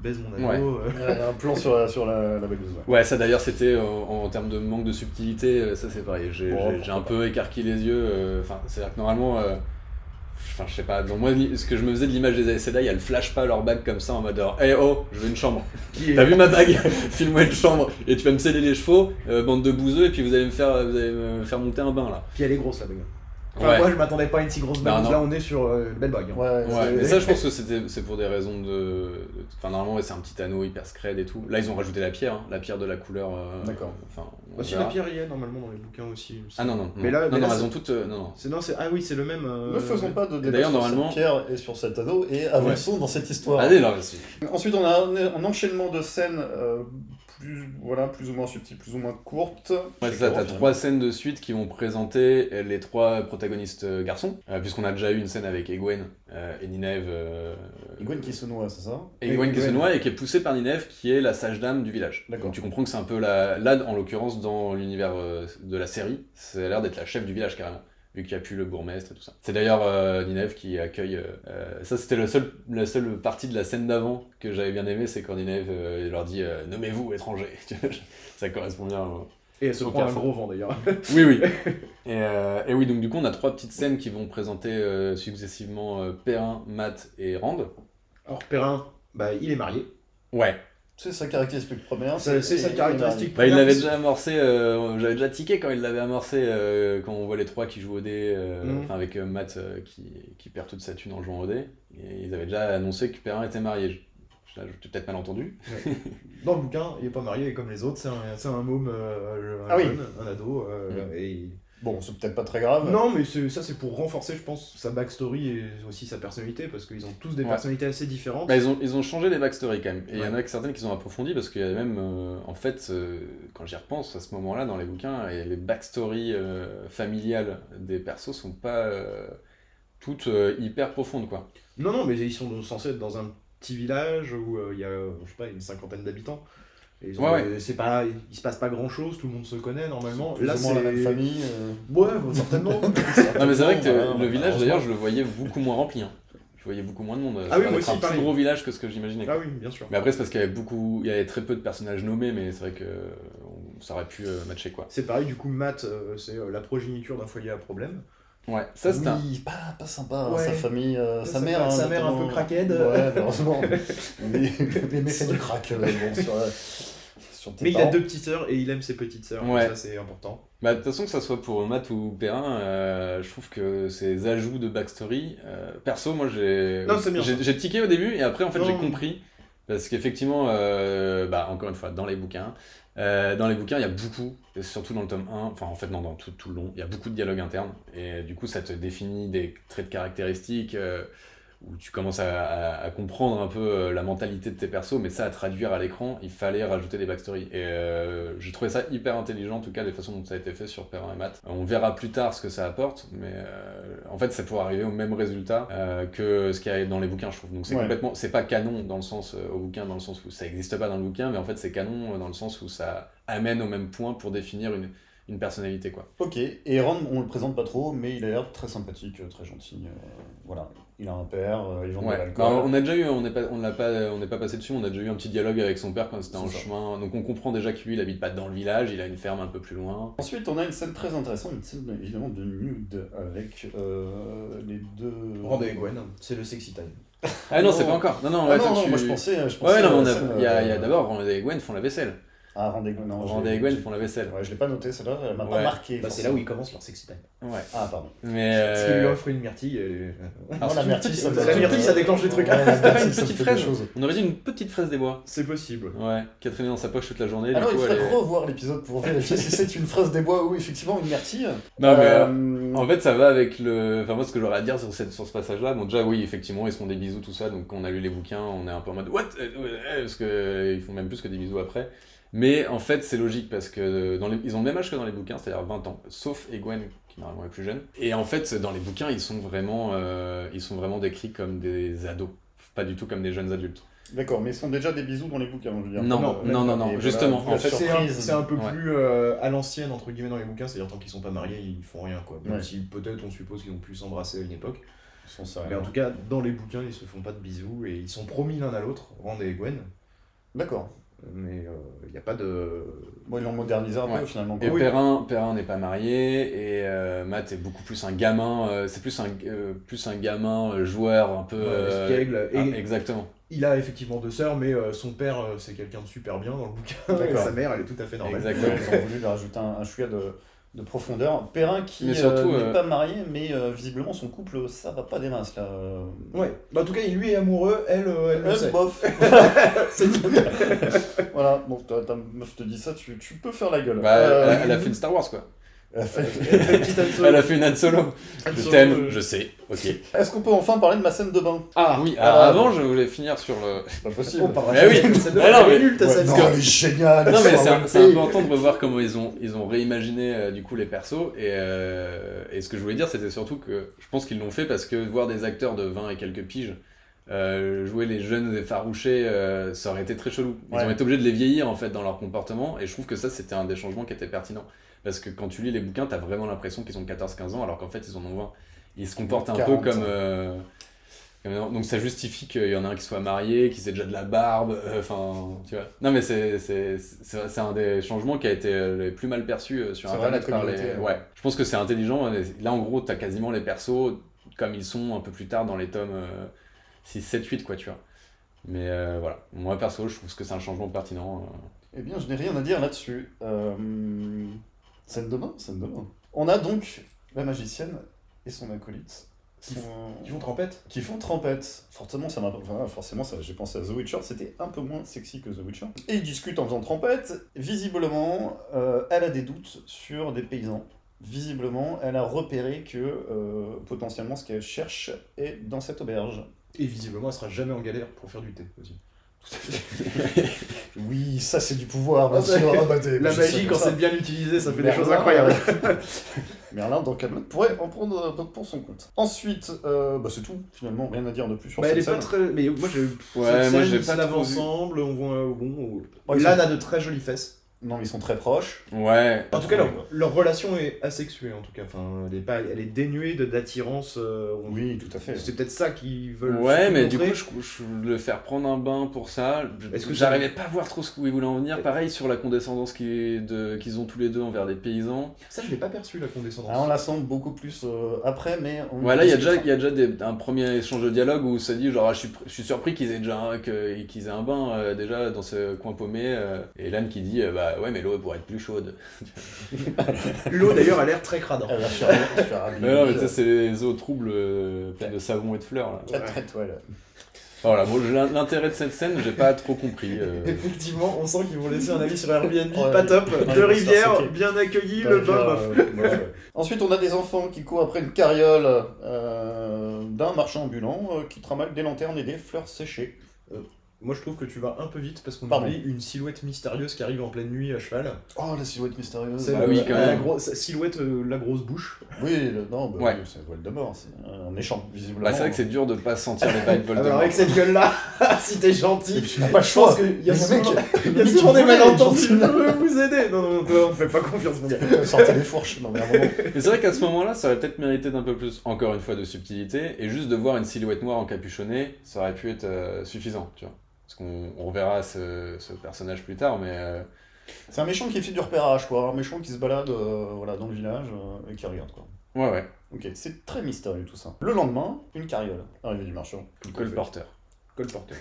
baise mon Ouais. anneau. euh, un plan sur la, sur la, la ouais. Ouais, ça d'ailleurs, c'était euh, en, en termes de manque de subtilité, euh, ça c'est pareil. J'ai j'ai un peu écarquillé les yeux. euh, Enfin, c'est-à-dire que normalement. euh, Enfin, je sais pas, donc moi, ce que je me faisais de l'image des Sedai, elles flash pas leur bague comme ça en mode Eh oh, je veux une chambre. T'as vu ma bague [LAUGHS] File-moi une chambre et tu vas me sceller les chevaux, euh, bande de bouseux, et puis vous allez me faire, vous allez me faire monter un bain là. Puis elle est grosse la bague. Enfin, Ouais. moi je m'attendais pas à une si grosse non. là on est sur euh, une belle bague. hein. Ouais, Ouais, c'est- mais ça je [LAUGHS] pense que c'était c'est pour des raisons de. Enfin, normalement, c'est un petit anneau hyper scred et tout. Là, ils ont rajouté la pierre, hein, la pierre de la couleur. euh, D'accord. Enfin, Bah, verra. la pierre y est normalement dans les bouquins aussi. Ah non, non. Mais là- non, mais non, là, elles ont toutes. euh, non, non. C'est non, c'est ah oui, c'est le même. euh, Ne faisons pas de débat d'ailleurs, sur normalement- cette pierre et sur cet anneau et avançons dans cette histoire. Allez, là, vas-y. Ensuite, on a un, un enchaînement de scènes euh, plus, voilà, plus ou moins subtiles, plus ou moins courtes. Ouais, c'est ça, t'as trois scènes de suite qui vont présenter les trois protagonistes euh, garçons, euh, puisqu'on a déjà eu une scène avec Egwen euh, et Nineve. euh, Gwen qui se noie, c'est ça? Egwen qui se noie et qui est poussée par Nineve, qui est la sage-dame du village. D'accord. Donc tu comprends que c'est un peu la. Là, en l'occurrence, dans l'univers de la série, ça a l'air d'être la chef du village carrément. Vu qu'il n'y a plus le bourgmestre et tout ça. C'est d'ailleurs euh, Nineve qui accueille. euh, euh, ça, c'était le seul, la seule partie de la scène d'avant que j'avais bien aimé, c'est quand Nineve euh, leur dit euh, Nommez-vous, étrangers. [LAUGHS] ça correspond bien au, Et elle se prend un gros vent d'ailleurs. [LAUGHS] oui, oui. [LAUGHS] Et, euh, et oui, donc du coup, on a trois petites scènes qui vont présenter euh, successivement euh, Perrin, Matt et Rand. Alors Perrin, bah il est marié. Ouais. C'est sa caractéristique première. C'est sa caractéristique. Bah, il première, l'avait déjà amorcé, euh, j'avais déjà tiqué quand il l'avait amorcé, euh, quand on voit les trois qui jouent au dé, euh, Mhm. avec euh, Matt euh, qui, qui perd toute sa thune en jouant au dé. Et ils avaient déjà annoncé que Perrin était marié. T'ai peut-être mal entendu. Dans le bouquin, il est pas marié comme les autres, c'est un, c'est un môme, euh, un Ah oui. jeune, un ado, euh, Mm. et Bon, c'est peut-être pas très grave. Non, mais ça, c'est pour renforcer, je pense, sa backstory et aussi sa personnalité, parce qu'ils ont tous des personnalités assez différentes. Bah, ils, ont, ils ont changé les backstories quand même. Et il y en a certaines qui sont approfondies, parce qu'il y a même, euh, en fait, euh, quand j'y repense, à ce moment-là, dans les bouquins, les backstories euh, familiales des persos sont pas toutes hyper profondes, quoi. Non, non, mais ils sont censés être dans un petit village où il y a, je sais pas, une cinquantaine d'habitants. Ouais, C'est pas, il se passe pas grand chose, tout le monde se connaît normalement. Là, c'est la même famille. Euh. Ouais, [LAUGHS] certainement. non, mais c'est vrai que le village, d'ailleurs, je le voyais beaucoup moins rempli. Hein. Je voyais beaucoup moins de monde. Ah oui, moi aussi, un plus gros village que ce que j'imaginais. Ah oui, bien sûr. Mais après, c'est parce qu'il y avait beaucoup, il y avait très peu de personnages nommés, mais c'est vrai que ça aurait pu euh, matcher quoi. C'est pareil, du coup, Matt, euh, c'est la progéniture d'un foyer à problème. Ouais, ça c'est oui, pas, pas sympa, hein, sa famille, euh, sa, mère. Hein, sa mère un peu craquette. Ouais, malheureusement. [LAUGHS] mais, mais fait du crack euh, bon, sur, sur tes Mais il a deux petites sœurs et il aime ses petites sœurs, ouais. ça c'est important. Bah, de toute façon, que ça soit pour Matt ou Perrin, euh, je trouve que ces ajouts de backstory, perso, moi j'ai. J'ai tiqué au début et après en fait j'ai compris. Parce qu'effectivement, bah, encore une fois, dans les bouquins, euh, dans les bouquins, il y a beaucoup, surtout dans le tome 1, enfin en fait non, dans tout, tout le long, il y a beaucoup de dialogues internes, et du coup ça te définit des traits de caractéristiques, euh, où tu commences à, comprendre un peu euh, la mentalité de tes persos, mais ça à traduire à l'écran, il fallait rajouter des backstories. Et euh, j'ai trouvé ça hyper intelligent, en tout cas, les façons dont ça a été fait sur Perrin et Matt. On verra plus tard ce que ça apporte, mais euh, en fait, c'est pour arriver au même résultat que ce qu'il y a dans les bouquins, je trouve. Donc c'est complètement, c'est pas canon dans le sens, au bouquin, dans le sens où ça n'existe pas dans le bouquin, mais en fait, c'est canon dans le sens où ça amène au même point pour définir une, une personnalité quoi. Ok, et Ron on le présente pas trop, mais il a l'air très sympathique, très gentil. voilà il a un père, euh, ils vendent de l'alcool. Bah, on a déjà eu, on n'est pas, on l'a pas, on n'est pas passé dessus. On a déjà eu un petit dialogue avec son père quand c'était en chemin. Donc on comprend déjà que lui, il habite pas dans le village, il a une ferme un peu plus loin. Ensuite, on a une scène très intéressante, une scène évidemment de nude avec euh, les deux. Rendez Gwen, c'est le sexy time. Ah non, c'est pas encore. Non, non, ah non, moi je pensais. Je pensais ouais, non, il y a, a d'abord Rendez et Gwen font la vaisselle. Ah, Rendez Gwen, non. Rendez et Gwen font la vaisselle. Ouais, je l'ai pas noté, celle-là, elle m'a pas marqué. Bah, c'est là où ils commencent leur sexy time. Ouais. Ah, pardon. Mais. Parce qu'il lui offre une myrtille. Et... Ah, la myrtille, ça, [LAUGHS] la myrtille, ça déclenche des trucs. Ouais, pas une petite fraise. On aurait dit une petite fraise des bois. C'est possible. Ouais, qui a traîné dans sa poche toute la journée. Alors, il faudrait revoir l'épisode pour vérifier si c'est une fraise des bois ou effectivement une myrtille. Non, mais. Euh, en fait, ça va avec le. Enfin, moi, ce que j'aurais à dire sur, cette, sur ce passage-là, bon, déjà, oui, effectivement, ils se font des bisous, tout ça. Donc, on a lu les bouquins, on est un peu en mode What? Parce qu'ils font même plus que des bisous après. Mais en fait, c'est logique parce que dans les... ils ont le même âge que dans les bouquins, c'est-à-dire 20 ans, sauf Egwen qui normalement est plus jeune. Et en fait, dans les bouquins, ils sont vraiment, euh, ils sont vraiment décrits comme des ados, pas du tout comme des jeunes adultes. D'accord, mais ils sont déjà des bisous dans les bouquins, je veux dire. Non, non, non, non, justement. en fait, c'est un, peu plus euh, à l'ancienne, entre guillemets, dans les bouquins, c'est-à-dire tant qu'ils sont pas mariés, ils font rien, quoi. Même si peut-être on suppose qu'ils ont pu s'embrasser à une époque. mais en tout cas, dans les bouquins, ils se font pas de bisous et ils sont promis l'un à l'autre, Rand et Gwen. D'accord mais il euh, n'y a pas de. Bon, ils l'ont modernisé un peu finalement. Et Perrin, Perrin n'est pas marié, et euh, Matt est beaucoup plus un gamin, euh, c'est plus un, plus un gamin joueur un peu. espiègle. Ah, exactement. Il a effectivement deux sœurs, mais son père c'est quelqu'un de super bien dans le bouquin, et sa mère elle est tout à fait normale. Exactement. Ils ont voulu lui rajouter un, un chouïa de, de profondeur. Perrin qui n'est euh, pas marié, mais euh, visiblement son couple, ça va pas des masses là. Ouais, bah, en tout cas, il lui est amoureux, elle, euh, elle, elle bof. [LAUGHS] [LAUGHS] voilà, bon, ta meuf te dit ça, tu, tu peux faire la gueule. Bah, elle a fait une Star Wars quoi. [LAUGHS] Elle a fait une Han Solo. Je t'aime, je sais, ok. Est-ce qu'on peut enfin parler de ma scène de bain? Ah oui, alors avant je voulais finir sur le. C'est pas possible. Oh, mais oui, [LAUGHS] ah, non, mais... nul ta scène. Non, mais génial. Non, mais c'est important de revoir comment ils ont, ils ont réimaginé euh, du coup les persos. Et, euh, et ce que je voulais dire, c'était surtout que je pense qu'ils l'ont fait parce que voir des acteurs de 20 et quelques piges. Euh, jouer les jeunes effarouchés, ça aurait été très chelou. Ils ont été obligés de les vieillir en fait dans leur comportement, et je trouve que ça c'était un des changements qui était pertinent. Parce que quand tu lis les bouquins, t'as vraiment l'impression qu'ils ont 14-15 ans, alors qu'en fait, ils en ont 20. Ils se comportent un peu comme. Euh, donc ça justifie qu'il y en a un qui soit marié, qui sait déjà de la barbe, euh, enfin, tu vois. Non mais c'est un des changements qui a été euh, le plus mal perçu sur Internet par les... Ouais, je pense que c'est intelligent. Là en gros, t'as quasiment les persos comme ils sont un peu plus tard dans les tomes 6, 7, 8, quoi, tu vois. Mais voilà, moi perso, je trouve que c'est un changement pertinent. Eh bien, je n'ai rien à dire là-dessus. Scène de bain, scène de On a donc la magicienne et son acolyte. Qui, font trempette Qui font trempette. Forcément, ça m'a, forcément ça, j'ai pensé à The Witcher, c'était un peu moins sexy que The Witcher. Et ils discutent en faisant trempette. Visiblement, euh, elle a des doutes sur des paysans visiblement, elle a repéré que euh, potentiellement ce qu'elle cherche est dans cette auberge. Et visiblement, elle sera jamais en galère pour faire du thé aussi. [LAUGHS] Oui, ça c'est du pouvoir, bien Ah, sûr. Ah, bah, La magie, sais quand c'est bien utilisé, ça fait des choses incroyables. [LAUGHS] Merlin dans Camelot pourrait en prendre euh, pour son compte. Ensuite, euh, bah, c'est tout, finalement, rien à dire de plus sur Bah, elle cette est pas très. Mais moi, j'ai. Ouais, pas vu. ensemble, on voit. euh, Bon. Ouais, ils Lan sont- a de très jolies fesses. Non, mais ils sont très proches. Ouais. En tout cas, leur, leur relation est asexuée, en tout cas. Enfin, elle est, pas, elle est dénuée de- d'attirance. euh, Oui, tout à fait. C'est peut-être ça qu'ils veulent. Ouais, mais du coup, je, je le faire prendre un bain pour ça, Est-ce que j'arrivais pas à voir trop ce où ils voulaient en venir. Pareil sur la condescendance qui- de- qu'ils ont tous les deux envers des paysans. Ça, je l'ai pas perçu, la condescendance. Ah, on la sent beaucoup plus euh, après, mais... On Ouais, là, il y a déjà, y a déjà des- un premier échange de dialogue où ça dit genre, ah, je, suis, pr- je suis surpris qu'ils aient déjà qu'ils aient un bain euh, déjà dans ce coin paumé. euh, et Lan qui dit, euh, bah ouais, mais l'eau pourrait être plus chaude. [LAUGHS] L'eau, d'ailleurs, a l'air très crade. hein. Mais non, mais ça, c'est les eaux troubles euh, pleines de savon et de fleurs. Là. Toile. Voilà, bon, l'in- l'intérêt de cette scène, j'ai pas trop compris. euh. [LAUGHS] Effectivement, on sent qu'ils vont laisser un avis sur Airbnb, Ouais. pas top. Deux rivières, bien accueillis, Bah, le bain bof. euh, ouais. [LAUGHS] Ensuite, on a des enfants qui courent après une carriole euh, d'un marchand ambulant euh, qui tramale des lanternes et des fleurs séchées. Moi, je trouve que tu vas un peu vite parce qu'on Pardon. oublie une silhouette mystérieuse qui arrive en pleine nuit à cheval. Oh, la silhouette mystérieuse. C'est Ah le- oui, quand la même. silhouette, euh, la grosse bouche. Oui, le- non, bah, Ouais. oui, c'est Voldemort, c'est un méchant, visiblement. Bah, c'est vrai que c'est dur de pas sentir les vibes Alors, Voldemort. avec cette gueule-là, [LAUGHS] si t'es gentil, Tu n'as pas le je pense choix. qu'il y a souvent, [LAUGHS] il y a souvent des malentendus. Je veux vous aider. Non, non, toi, on ne fait pas confiance, mon gars. [LAUGHS] Sortez les fourches, non mais à un moment. Mais c'est vrai qu'à ce moment-là, ça aurait peut-être mérité d'un peu plus, encore une fois, de subtilité, et juste de voir une silhouette noire encapuchonnée, ça aurait pu être euh, suffisant, tu vois. Parce qu'on on reverra ce, ce personnage plus tard, mais euh, C'est un méchant qui fait du repérage, quoi. Un méchant qui se balade euh, voilà, dans le village euh, et qui regarde, quoi. ouais, ouais, Ok, c'est très mystérieux tout ça. Le lendemain, une carriole, arrivée du marchand. colporteur. Colporteur.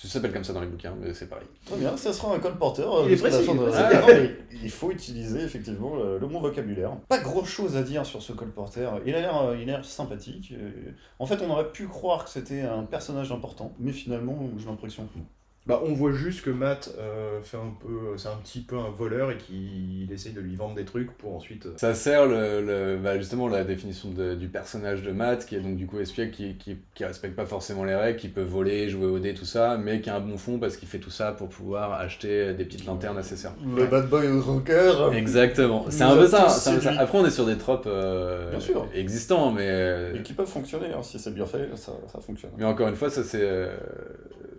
Ça s'appelle comme ça dans les bouquins, mais c'est pareil. Très bien, ça sera un colporteur. Il est précis, de-. Ah, non, mais il faut utiliser effectivement le, le bon vocabulaire. Pas grand chose à dire sur ce colporteur. Il a l'air, euh, il a l'air sympathique. euh, En fait, on aurait pu croire que c'était un personnage important, mais finalement, j'ai l'impression que non. Bah, on voit juste que Matt euh, fait un peu, c'est un petit peu un voleur et qu'il essaye de lui vendre des trucs pour ensuite. euh, Ça sert le, le- bah, justement la définition de- du personnage de Matt, qui est donc du coup espiègle, qui, qui, qui respecte pas forcément les règles, qui peut voler, jouer au dé, tout ça, mais qui a un bon fond parce qu'il fait tout ça pour pouvoir acheter des petites lanternes à ses sœurs. Le bad boy rocker. Exactement, c'est un peu ça, un peu. Après, on est sur des tropes euh, Bien sûr. existants, mais, euh, Et qui peuvent fonctionner, hein, si c'est bien fait, ça, ça fonctionne. mais encore une fois, ça c'est euh,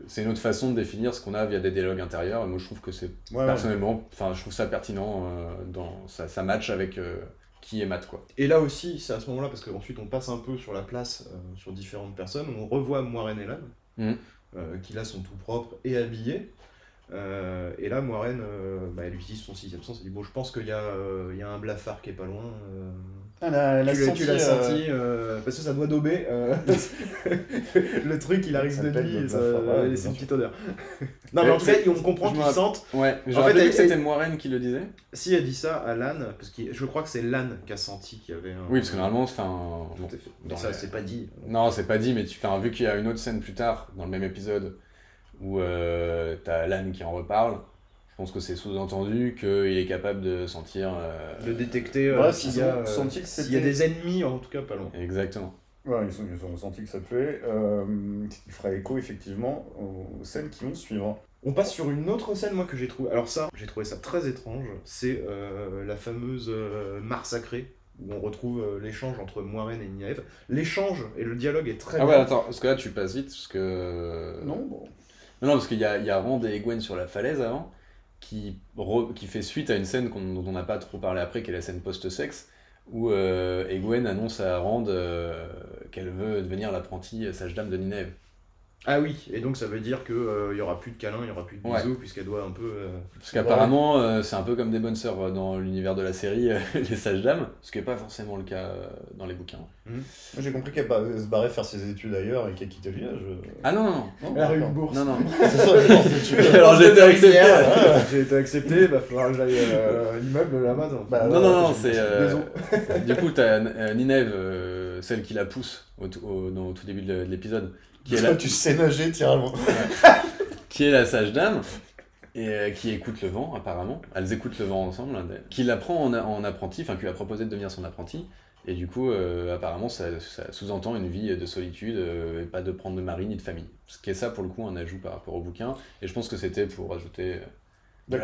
c'est une autre façon de définir ce qu'on a via des dialogues intérieurs. Et moi, je trouve que c'est Ouais, personnellement, enfin, je trouve ça pertinent euh, dans ça, ça match avec euh, qui est Matt quoi. Et là aussi, c'est à ce moment-là, parce qu'ensuite on passe un peu sur la place, euh, sur différentes personnes, on revoit Moiraine et Lan, Mhm. euh, qui là sont tout propres et habillés. Et là, Moiraine, bah, elle utilise son sixième sens, elle dit Bon, je pense qu'il y, y a un blafard qui est pas loin. Euh, Elle a, elle a tu l'as- senti, tu l'as euh, senti, euh, parce que ça doit dauber. euh, [LAUGHS] le truc, il arrive de lui, et ça- c'est une petite odeur. [LAUGHS] non, mais en cas, on comprend qu'ils sentent. Ouais, mais En fait, elle- que c'était elle- Moiraine qui le disait. Si elle dit ça à Lan, parce que je crois que c'est Lan qui a senti qu'il y avait un. Oui, parce que normalement, enfin, Tout bon, fait. Mais ça, la- c'est pas dit. Non, c'est pas dit, mais tu fais vu qu'il y a une autre scène plus tard, dans le même épisode, où euh, t'as Lan qui en reparle, pense que c'est sous-entendu qu'il est capable de sentir. euh, de détecter euh, Ouais, s'il s'ils y, a, ont euh, senti que s'il y a des ennemis, en tout cas pas loin. Exactement. Ouais, ils, ont, ils ont senti que ça. Euh, qui fera écho effectivement aux scènes qui vont suivre. On passe sur une autre scène, moi, que j'ai trouvé. Alors, ça, j'ai trouvé ça très étrange. C'est euh, la fameuse euh, mare sacrée, où on retrouve euh, l'échange entre Moiraine et Nièvre. L'échange et le dialogue est très Ah bien. ouais, attends, parce que là tu passes vite, parce que. Non, bon. Non, non, parce qu'il y a, il y a Rand et Egwene sur la falaise avant, qui, qui fait suite à une scène qu'on- dont on n'a pas trop parlé après, qui est la scène post-sexe, où euh, Egwene annonce à Rand euh, qu'elle veut devenir l'apprentie sage-dame de Ninève. Ah oui, et donc ça veut dire qu'il n'y aura plus de câlins, il n'y aura plus de Ouais. bisous, puisqu'elle doit un peu. euh, Parce qu'apparemment, euh, c'est un peu comme des bonnes sœurs euh, dans l'univers de la série, euh, [LAUGHS] les sages-dames, ce qui n'est pas forcément le cas euh, dans les bouquins. Moi, J'ai compris qu'elle se barrait faire ses études ailleurs et qu'elle quittait le village. Ah non, non, non. Non, Elle a eu une bourse. Non, non. [LAUGHS] C'est ça. [LAUGHS] Alors j'ai été accepté. J'ai été accepté, bah faudra que j'aille euh, à l'immeuble là-bas. donc. Bah, Non, ouais, non, non, c'est. euh, du coup, t'as euh, Ninève, euh, celle qui la pousse au, tout- au- dans- au tout début de l'épisode, qui, est Toi, tu sais nager, loin. [LAUGHS] qui est la sage-dame. et qui écoute le vent apparemment. Elles écoutent le vent ensemble, d'elles. Qui l'apprend en, en apprenti, enfin qui lui a proposé de devenir son apprenti. Et du coup, euh, apparemment, ça, ça sous-entend une vie de solitude euh, et pas de prendre de mari ni de famille. Ce qui est ça, pour le coup, un ajout par rapport au bouquin. Et je pense que c'était pour ajouter euh, de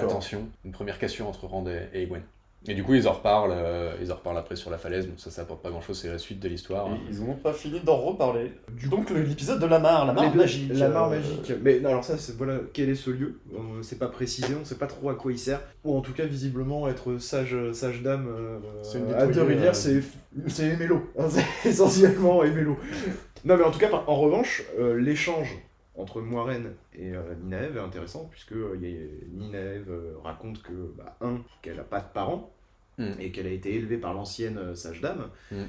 une première cassure entre Rand et, et Egwene. Et du coup, ils en reparlent, euh, ils en reparlent après sur la falaise. Bon, ça, ça apporte pas grand-chose, c'est la suite de l'histoire. hein. Ils n'ont pas fini d'en reparler. Donc le- l'épisode de la mare, la mare Les deux- magique. La mare euh, magique. Mais non, alors ça, c'est voilà, quel est ce lieu? Euh, C'est pas précisé, on sait pas trop à quoi il sert. Ou en tout cas, visiblement, être sage, sage dame euh, à Deux-Rivières, euh, c'est c'est aimer l'eau. hein, [LAUGHS] c'est essentiellement aimer l'eau. Non, mais en tout cas, en revanche, euh, l'échange entre Moiraine et euh, Ninaev est intéressant, puisque euh, il y a- Ninaev euh, raconte que, bah, un, qu'elle a pas de parents, Mm. et qu'elle a été élevée par l'ancienne euh, sage dame. Mm.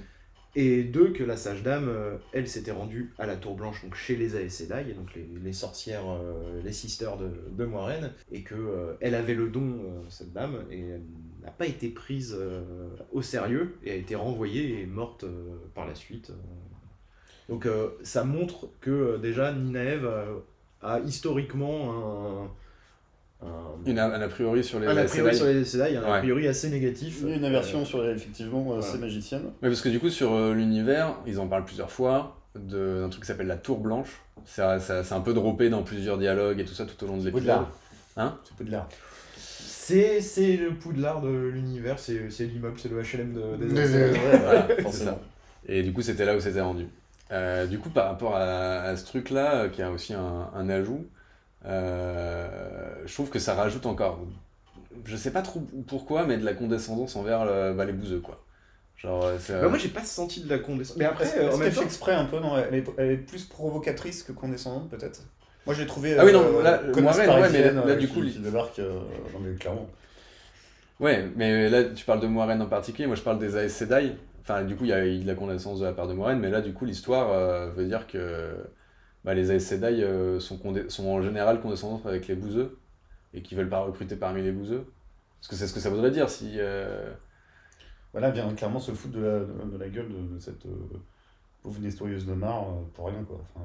Et deux, que la sage dame, euh, elle s'était rendue à la Tour Blanche, donc chez les Aes donc les, les sorcières, euh, les sisters de, de Moiraine, et que euh, elle avait le don, euh, cette dame, et elle n'a pas été prise au sérieux, et a été renvoyée et morte par la suite. Donc ça montre que déjà Ninaev euh, a historiquement un, Une, a un a priori sur les un a priori sur les Sedai, un a Ouais. priori assez négatif. Il y a une aversion sur effectivement euh, voilà. ces magiciennes. Ouais, parce que du coup, sur euh, l'univers, ils en parlent plusieurs fois de- d'un truc qui s'appelle la Tour Blanche. Ça, ça- c'est un peu droppé dans plusieurs dialogues et tout ça tout au long de l'épisode. Hein? C'est Poudlard. C'est, c'est le Poudlard de l'univers, c'est, c'est l'immeuble, c'est le HLM de, des Mais, Voilà, forcément. Et du coup, c'était là où c'était rendu. Euh, du coup, par rapport à, à ce truc-là, qui a aussi un, un ajout, euh, je trouve que ça rajoute encore, je sais pas trop pourquoi, mais de la condescendance envers euh, bah, les bouseux, quoi. Genre, euh, c'est, Bah, moi j'ai pas senti de la condescendance. Mais après, euh, fait temps, exprès un peu Non, elle est, elle est plus provocatrice que condescendante peut-être? Moi je l'ai trouvé. Ah oui, non, euh, là, ouais, mais là, euh, du qui- coup, qui débarque. euh, non mais clairement. Ouais, mais là, tu parles de Moiraine en particulier, moi je parle des Aes Sedai. Enfin, du coup, il y a eu de la condescendance de la part de Moiraine, mais là, du coup, l'histoire euh, veut dire que bah, les Aes Sedai euh, sont, en général condescendants avec les bouseux et qui veulent pas recruter parmi les bouseux. Parce que c'est ce que ça voudrait dire si. euh, Voilà, vient clairement se foutre de la, de, de la gueule de, de cette euh, pauvre nettoyeuse de mare euh, pour rien quoi. Enfin,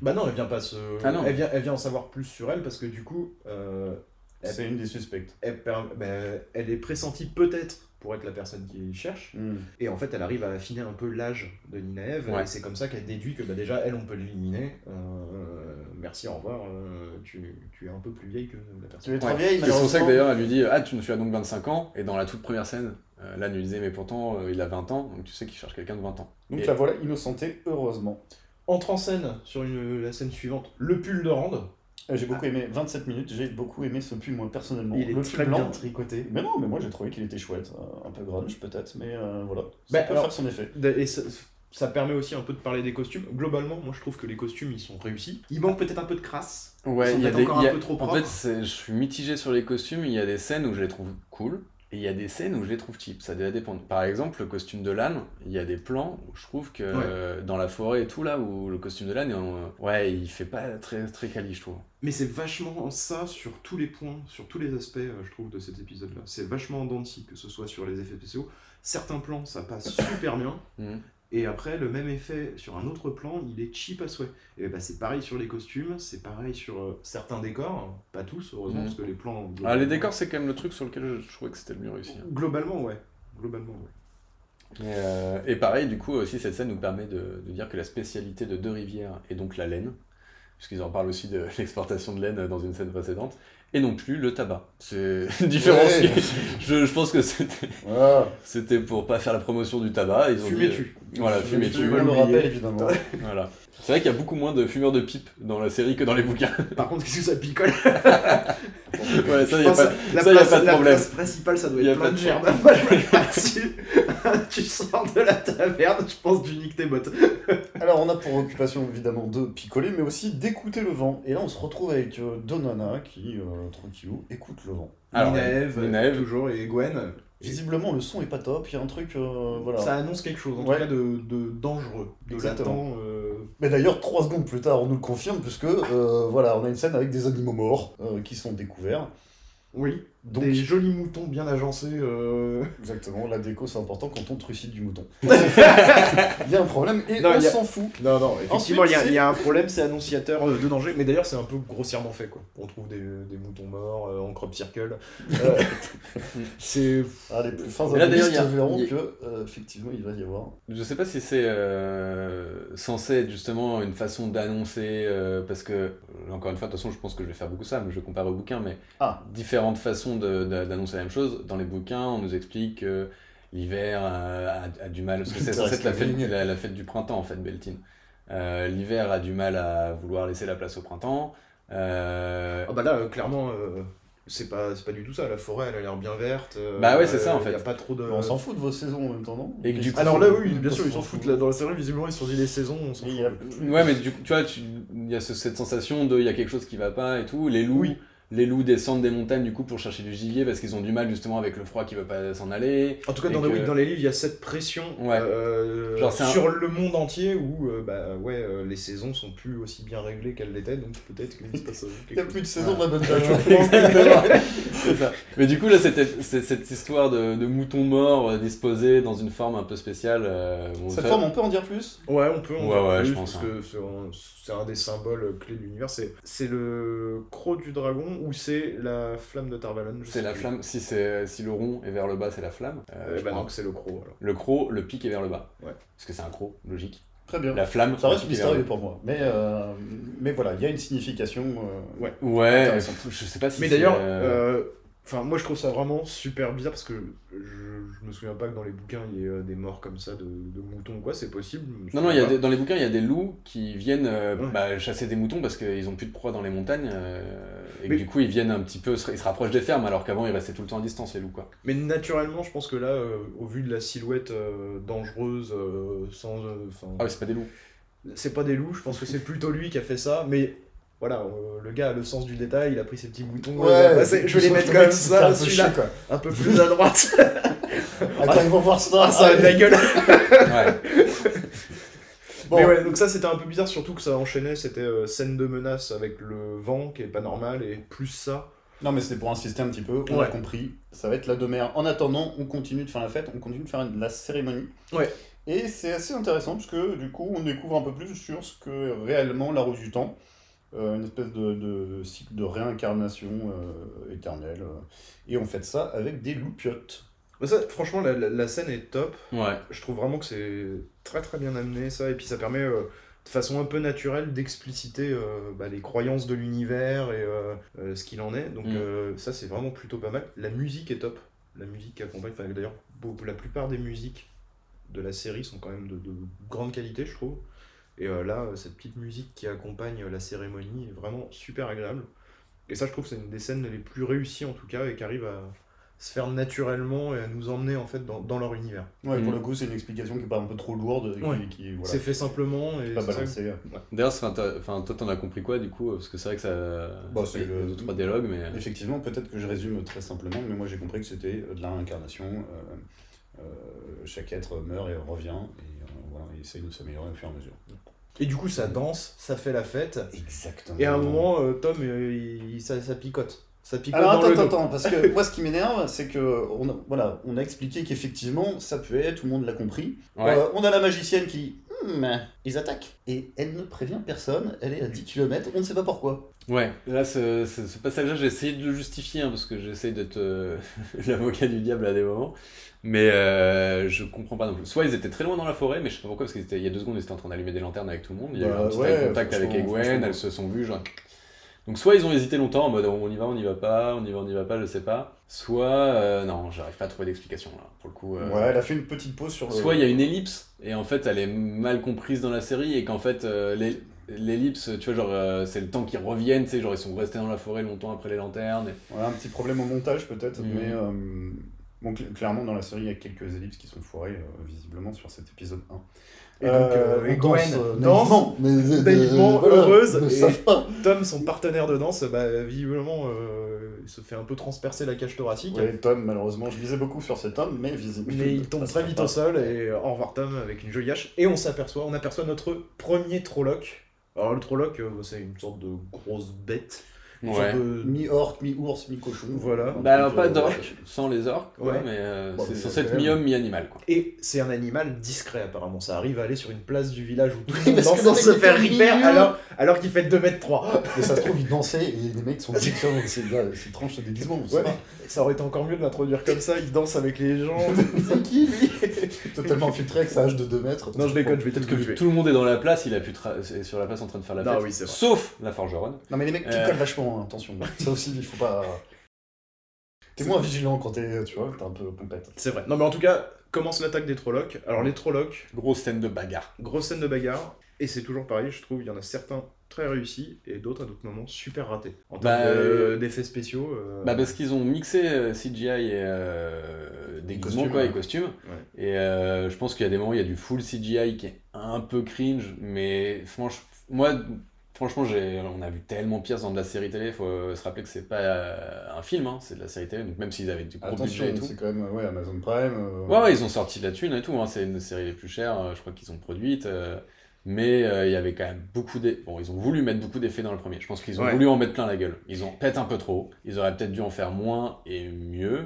bah non, elle vient pas se. Ah non. Elle, vient, elle vient en savoir plus sur elle parce que du coup, euh, Elle- c'est une des suspectes. elle, per- bah, elle est pressentie peut-être pour être la personne qui cherche. Hmm. Et en fait, elle arrive à affiner un peu l'âge de Ninaev. Ouais. Et c'est comme ça qu'elle déduit que bah, déjà, elle, on peut l'éliminer. Euh, merci, au revoir. euh, tu, tu es un peu plus vieille que la Tu personne. es très Ouais. vieille, C'est pour ça que d'ailleurs, elle lui dit Ah, tu, tu as donc 25 ans, et dans la toute première scène, euh, lui disait Mais pourtant, euh, il a 20 ans, donc tu sais qu'il cherche quelqu'un de 20 ans. Donc Et- la voilà innocentée, heureusement. Entre en scène sur une, la scène suivante, le pull de Rand. Euh, J'ai beaucoup aimé 27 minutes, j'ai beaucoup aimé ce pull moi personnellement. il est le très pull blanc. bien tricoté. Mais non, mais moi j'ai trouvé qu'il était chouette. Euh, un peu grunge peut-être, mais euh, voilà. Ça Bah, peut alors- faire son effet. Et ça, ça permet aussi un peu de parler des costumes. Globalement, moi je trouve que les costumes ils sont réussis. Il manque peut-être un peu de crasse. Ouais, il y a des. encore un peu trop en fait, je suis mitigé sur les costumes. Il y a des scènes où je les trouve cool, et il y a des scènes où je les trouve cheap. Ça doit dépendre. Par exemple, le costume de Lan, il y a des plans où je trouve que Ouais. euh, dans la forêt et tout là, où le costume de est en- ouais, il fait pas très très quali, je trouve. Mais c'est vachement ça sur tous les points, sur tous les aspects, euh, je trouve, de cet épisode-là. C'est vachement en dents de scie, que ce soit sur les effets spéciaux. Certains plans, ça passe super bien. Mhm. Et après, le même effet sur un autre plan, il est cheap à souhait. Et bah, c'est pareil sur les costumes, c'est pareil sur euh, certains décors, pas tous, heureusement, Mhm. parce que les plans. Ah, les décors, c'est quand même le truc sur lequel je, je trouvais que c'était le mieux réussi. hein. Globalement, ouais. Globalement, ouais. Et, euh, et pareil, du coup, aussi, cette scène nous permet de, de dire que la spécialité de Deux Rivières est donc la laine, puisqu'ils en parlent aussi de [LAUGHS] l'exportation de laine dans une scène précédente, et non plus le tabac. C'est. [LAUGHS] Ouais. qui- je, je pense que c'était Voilà. c'était pour pas faire la promotion du tabac. Ils ont Fumez dit, tu. Voilà, Fumez tu, on le rappelle évidemment. Voilà. C'est vrai qu'il y a beaucoup moins de fumeurs de pipe dans la série que dans les bouquins. [LAUGHS] Par contre, qu'est-ce que ça picole [LAUGHS] ouais, ça, y a pas, la ça, y a place- pas de la problème. place principale, ça doit Y être pas plein de de germes. Moi, je [LAUGHS] tu sors de la taverne, je pense que tu niques tes bottes. Alors on a pour occupation évidemment de picoler, mais aussi d'écouter le vent. Et là on se retrouve avec euh, Donana qui, euh, tranquillou, écoute le vent. Alors, toujours, et Gwen. Visiblement le son est pas top, il y a un truc... euh, voilà. Ça annonce quelque chose, en Ouais. tout cas de, de dangereux, de Exactement. latent. euh, Mais d'ailleurs, trois secondes plus tard, on nous le confirme, puisque euh, voilà, on a une scène avec des animaux morts qui sont découverts. Oui. Donc, Des jolis moutons bien agencés. euh. exactement, la déco c'est important quand on trucide du mouton. [LAUGHS] Il y a un problème et Non, on a- s'en fout. Non, non, effectivement, il y, a- Ensuite, il y a un problème, c'est annonciateur euh, de danger. Mais d'ailleurs, c'est un peu grossièrement fait, quoi. On trouve des, des moutons morts euh, en crop circle. Euh, [LAUGHS] c'est. Ah, les plus fins là, d'ailleurs, a- verront a- que, euh, effectivement, il va y avoir. Je sais pas si c'est euh, censé être justement une façon d'annoncer, euh, parce que, encore une fois, de toute façon, je pense que je vais faire beaucoup ça, mais je vais comparer au bouquin, mais Ah. différentes façons d'annoncer la même chose. Dans les bouquins, on nous explique que l'hiver a, a du mal, parce que c'est [LAUGHS] censé être la fête, la, la fête du printemps, en fait, Beltine. Euh, l'hiver a du mal à vouloir laisser la place au printemps. Euh, Ah bah là, euh, clairement, euh, c'est pas, c'est pas du tout ça. La forêt, elle a l'air bien verte. euh, Bah ouais, c'est ça, en fait. Y a pas trop de. On s'en fout de vos saisons en même temps, non? Et que du coup- Alors là, oui, bien sûr, ils s'en foutent. Là, dans la série, visiblement, ils se sont dit les saisons, on s'en fout. a- Ouais, mais du coup, tu vois, tu- il y a ce- cette sensation de il y a quelque chose qui va pas et tout. Les loups, Oui. Les loups descendent des montagnes du coup pour chercher du gibier parce qu'ils ont du mal justement avec le froid qui veut pas s'en aller. En tout cas, dans, les- que- dans les livres, il y a cette pression Ouais. euh, Genre, un- sur le monde entier où euh, bah, ouais, euh, les saisons sont plus aussi bien réglées qu'elles l'étaient, donc peut-être qu'il se passe [LAUGHS] Il n'y a plus de saison de la bonne. Mais du coup, là, c'était c'est cette histoire de, de moutons morts euh, disposés dans une forme un peu spéciale. euh, bon, Cette forme, on peut en dire plus? Ouais, on peut en Ouais, dire ouais, plus, je pense, parce que c'est un, c'est un des symboles clés de l'univers. C'est c'est le croc du dragon ou c'est la flamme de Tarvalon je C'est la plus. flamme, si, c'est- si le rond est vers le bas, c'est la flamme. Euh, je bah crois. donc c'est le croc alors. Le croc, le pic est vers le bas. Ouais. Parce que c'est un croc, logique. Très bien. La flamme. Ça le reste mystérieux pour moi. Mais, euh, mais voilà, il y a une signification. euh, Ouais. Ouais, je sais pas si Mais c'est, d'ailleurs, euh, euh, enfin moi je trouve ça vraiment super bizarre parce que je, je me souviens pas que dans les bouquins il y ait euh, des morts comme ça de, de moutons ou quoi, c'est possible. Non, non, il y a des- dans les bouquins, il y a des loups qui viennent euh, Ouais. bah, chasser des moutons parce qu'ils ont plus de proie dans les montagnes. euh, et que du coup, ils viennent un petit peu, ils se rapprochent des fermes alors qu'avant, ils restaient tout le temps à distance, les loups, quoi. Mais naturellement, je pense que là, euh, au vu de la silhouette dangereuse, sans, Ah oui, c'est pas des loups. c'est pas des loups. Je pense que c'est plutôt lui qui a fait ça, mais. Voilà, euh, le gars a le sens du détail, il a pris ses petits a passé- je vais les mettre comme ça, un peu celui-là, chier, quoi. un peu plus à droite. [LAUGHS] Ah, quand ils vont voir ça, Ah, ça a de la gueule. Ouais. [LAUGHS] Bon. Mais ouais, donc ça c'était un peu bizarre, surtout que ça enchaînait, c'était euh, scène de menace avec le vent qui est pas normal, et plus ça. Non, mais c'était pour insister un petit peu, on a Ouais. compris. Ça va être la de mer. En attendant, on continue de faire la fête, on continue de faire la cérémonie. Ouais. Et c'est assez intéressant parce que du coup, on découvre un peu plus sur ce que réellement la Rose du Temps, euh, une espèce de, de cycle de réincarnation euh, éternelle. euh, et on fait ça avec des loupiottes. Mais ça, franchement, la, la- la scène est top. Ouais. Je trouve vraiment que c'est très très bien amené ça, et puis ça permet euh, de façon un peu naturelle d'expliciter euh, bah, les croyances de l'univers et euh, euh, ce qu'il en est. Donc Mm. euh, ça c'est vraiment plutôt pas mal. La musique est top. La musique qui accompagne, enfin d'ailleurs, beaucoup- la plupart des musiques de la série sont quand même de, de grande qualité, je trouve. Et euh, là, euh, cette petite musique qui accompagne euh, la cérémonie est vraiment super agréable. Et ça, je trouve que c'est une des scènes les plus réussies en tout cas, et qui arrive à se faire naturellement et à nous emmener en fait dans, dans leur univers. Ouais, pour Mhm. le coup, c'est une explication qui est pas un peu trop lourde, qui, Ouais. qui voilà, C'est fait simplement et pas balancé. D'ailleurs, enfin, toi, t'en as compris quoi du coup Parce que c'est vrai que ça. Bah, c'est le- deux, trois dialogues, mais. Effectivement, peut-être que je résume très simplement, mais moi j'ai compris que c'était de la réincarnation. euh, euh, chaque être meurt et revient, et euh, voilà, il essaye de s'améliorer au fur et à mesure. Et du coup, ça danse, ça fait la fête. Exactement. Et à un moment, euh, Tom, euh, il, ça, ça picote. Ça picote Alors dans attends, le attends, dos. parce que [LAUGHS] moi ce qui m'énerve, c'est que on a, voilà, on a expliqué qu'effectivement ça peut être, tout le monde l'a compris. Ouais. Euh, on a la magicienne qui, Hmm, ils attaquent et elle ne prévient personne. Elle est à 10 km, on ne sait pas pourquoi. Ouais, là, ce, ce, ce passage-là, j'ai essayé de le justifier, hein, parce que j'essaie d'être euh, [LAUGHS] l'avocat du diable à des moments, mais euh, je comprends pas non plus. Soit ils étaient très loin dans la forêt, mais je sais pas pourquoi, parce qu'il y a deux secondes, ils étaient en train d'allumer des lanternes avec tout le monde, il y a eu Bah, un petit ouais, eye contact avec Egwen, elles se sont vues, genre... Donc soit ils ont hésité longtemps en mode on y va, on y va pas, on y va, on y va pas, je sais pas. Soit, euh, non, j'arrive pas à trouver d'explication là, pour le coup. euh, Ouais, elle a fait une petite pause sur le. Soit il y a une ellipse, et en fait elle est mal comprise dans la série, et qu'en fait euh, l'ell- l'ellipse, tu vois, genre c'est le temps qu'ils reviennent, tu sais, genre ils sont restés dans la forêt longtemps après les lanternes. et- Ouais, un petit problème au montage peut-être, Mhm. mais bon, cl- clairement dans la série il y a quelques ellipses qui sont foirées visiblement sur cet épisode 1. Et donc, euh, et danse, Gwen euh, danse, naïvement, [LAUGHS] mais, euh, naïvement, voilà, heureuse, et- pas. Tom, son partenaire de danse, bah, visiblement, euh, il se fait un peu transpercer la cage thoracique. Ouais, Tom, malheureusement, je misais beaucoup sur cet homme, mais visiblement. Mais il tombe très vite au sol et euh, au revoir Tom avec une jolie hache. Et on s'aperçoit, on aperçoit notre premier Trolloc. Alors le Trolloc, euh, c'est une sorte de grosse bête Ouais. un peu- Mi-orque, mi-ours, mi-cochon. Voilà. Bah alors pas euh, d'orques, sans les orques, Ouais. mais euh, Bon, c'est mais censé être mi-homme, mi-animal. Quoi. Et c'est un animal discret apparemment, ça arrive à aller sur une place du village où tout le monde danse sans se faire milieu. alors, alors qu'il fait 2 mètres 3. Et ça se trouve, ils dansaient et les mecs sont [LAUGHS] différents. C'est c'est tranche de déguisement, Ouais. Ça aurait été encore mieux de l'introduire comme ça, il danse avec les gens. [LAUGHS] c'est qui lui? [LAUGHS] Totalement infiltré avec sa hache de 2 mètres. Non je déconne, je vais peut-être que tuer. tout le monde est dans la place, il a pu tra- est sur la place en train de faire la Non, fête. oui, c'est vrai. Sauf la forgeronne. Non, mais les mecs Euh. picolent vachement, hein, attention. Ça aussi, il faut pas. T'es moins vigilant quand t'es, tu vois, t'es un peu compète. C'est vrai. Non mais en tout cas, commence l'attaque des Trollocs. Alors les Trollocs, Grosse scène de bagarre. grosse scène de bagarre, et c'est toujours pareil, je trouve, il y en a certains très réussis et d'autres à d'autres moments super ratés. En termes Bah, de- euh, d'effets spéciaux. euh, Bah parce qu'ils ont mixé euh, CGI et euh, des costumes, quoi, ouais. et costumes. Et euh, je pense qu'il y a des moments où il y a du full CGI qui est un peu cringe, mais franchement, moi, franchement, j'ai, on a vu tellement pire dans de la série télé. Faut euh, se rappeler que c'est pas euh, un film, hein, c'est de la série télé. Donc même s'ils avaient du gros Attention, budget et tout. c'est quand même ouais, Amazon Prime. euh, Ouais, ouais, ils ont sorti de la thune et tout. Hein. C'est une des séries les plus chères, euh, je crois qu'ils ont produite. Mais euh, il y avait quand même beaucoup d'effets. Bon, ils ont voulu mettre beaucoup d'effets dans le premier. Je pense qu'ils ont Ouais. voulu en mettre plein la gueule. Ils ont peut-être un peu trop. Ils auraient peut-être dû en faire moins et mieux.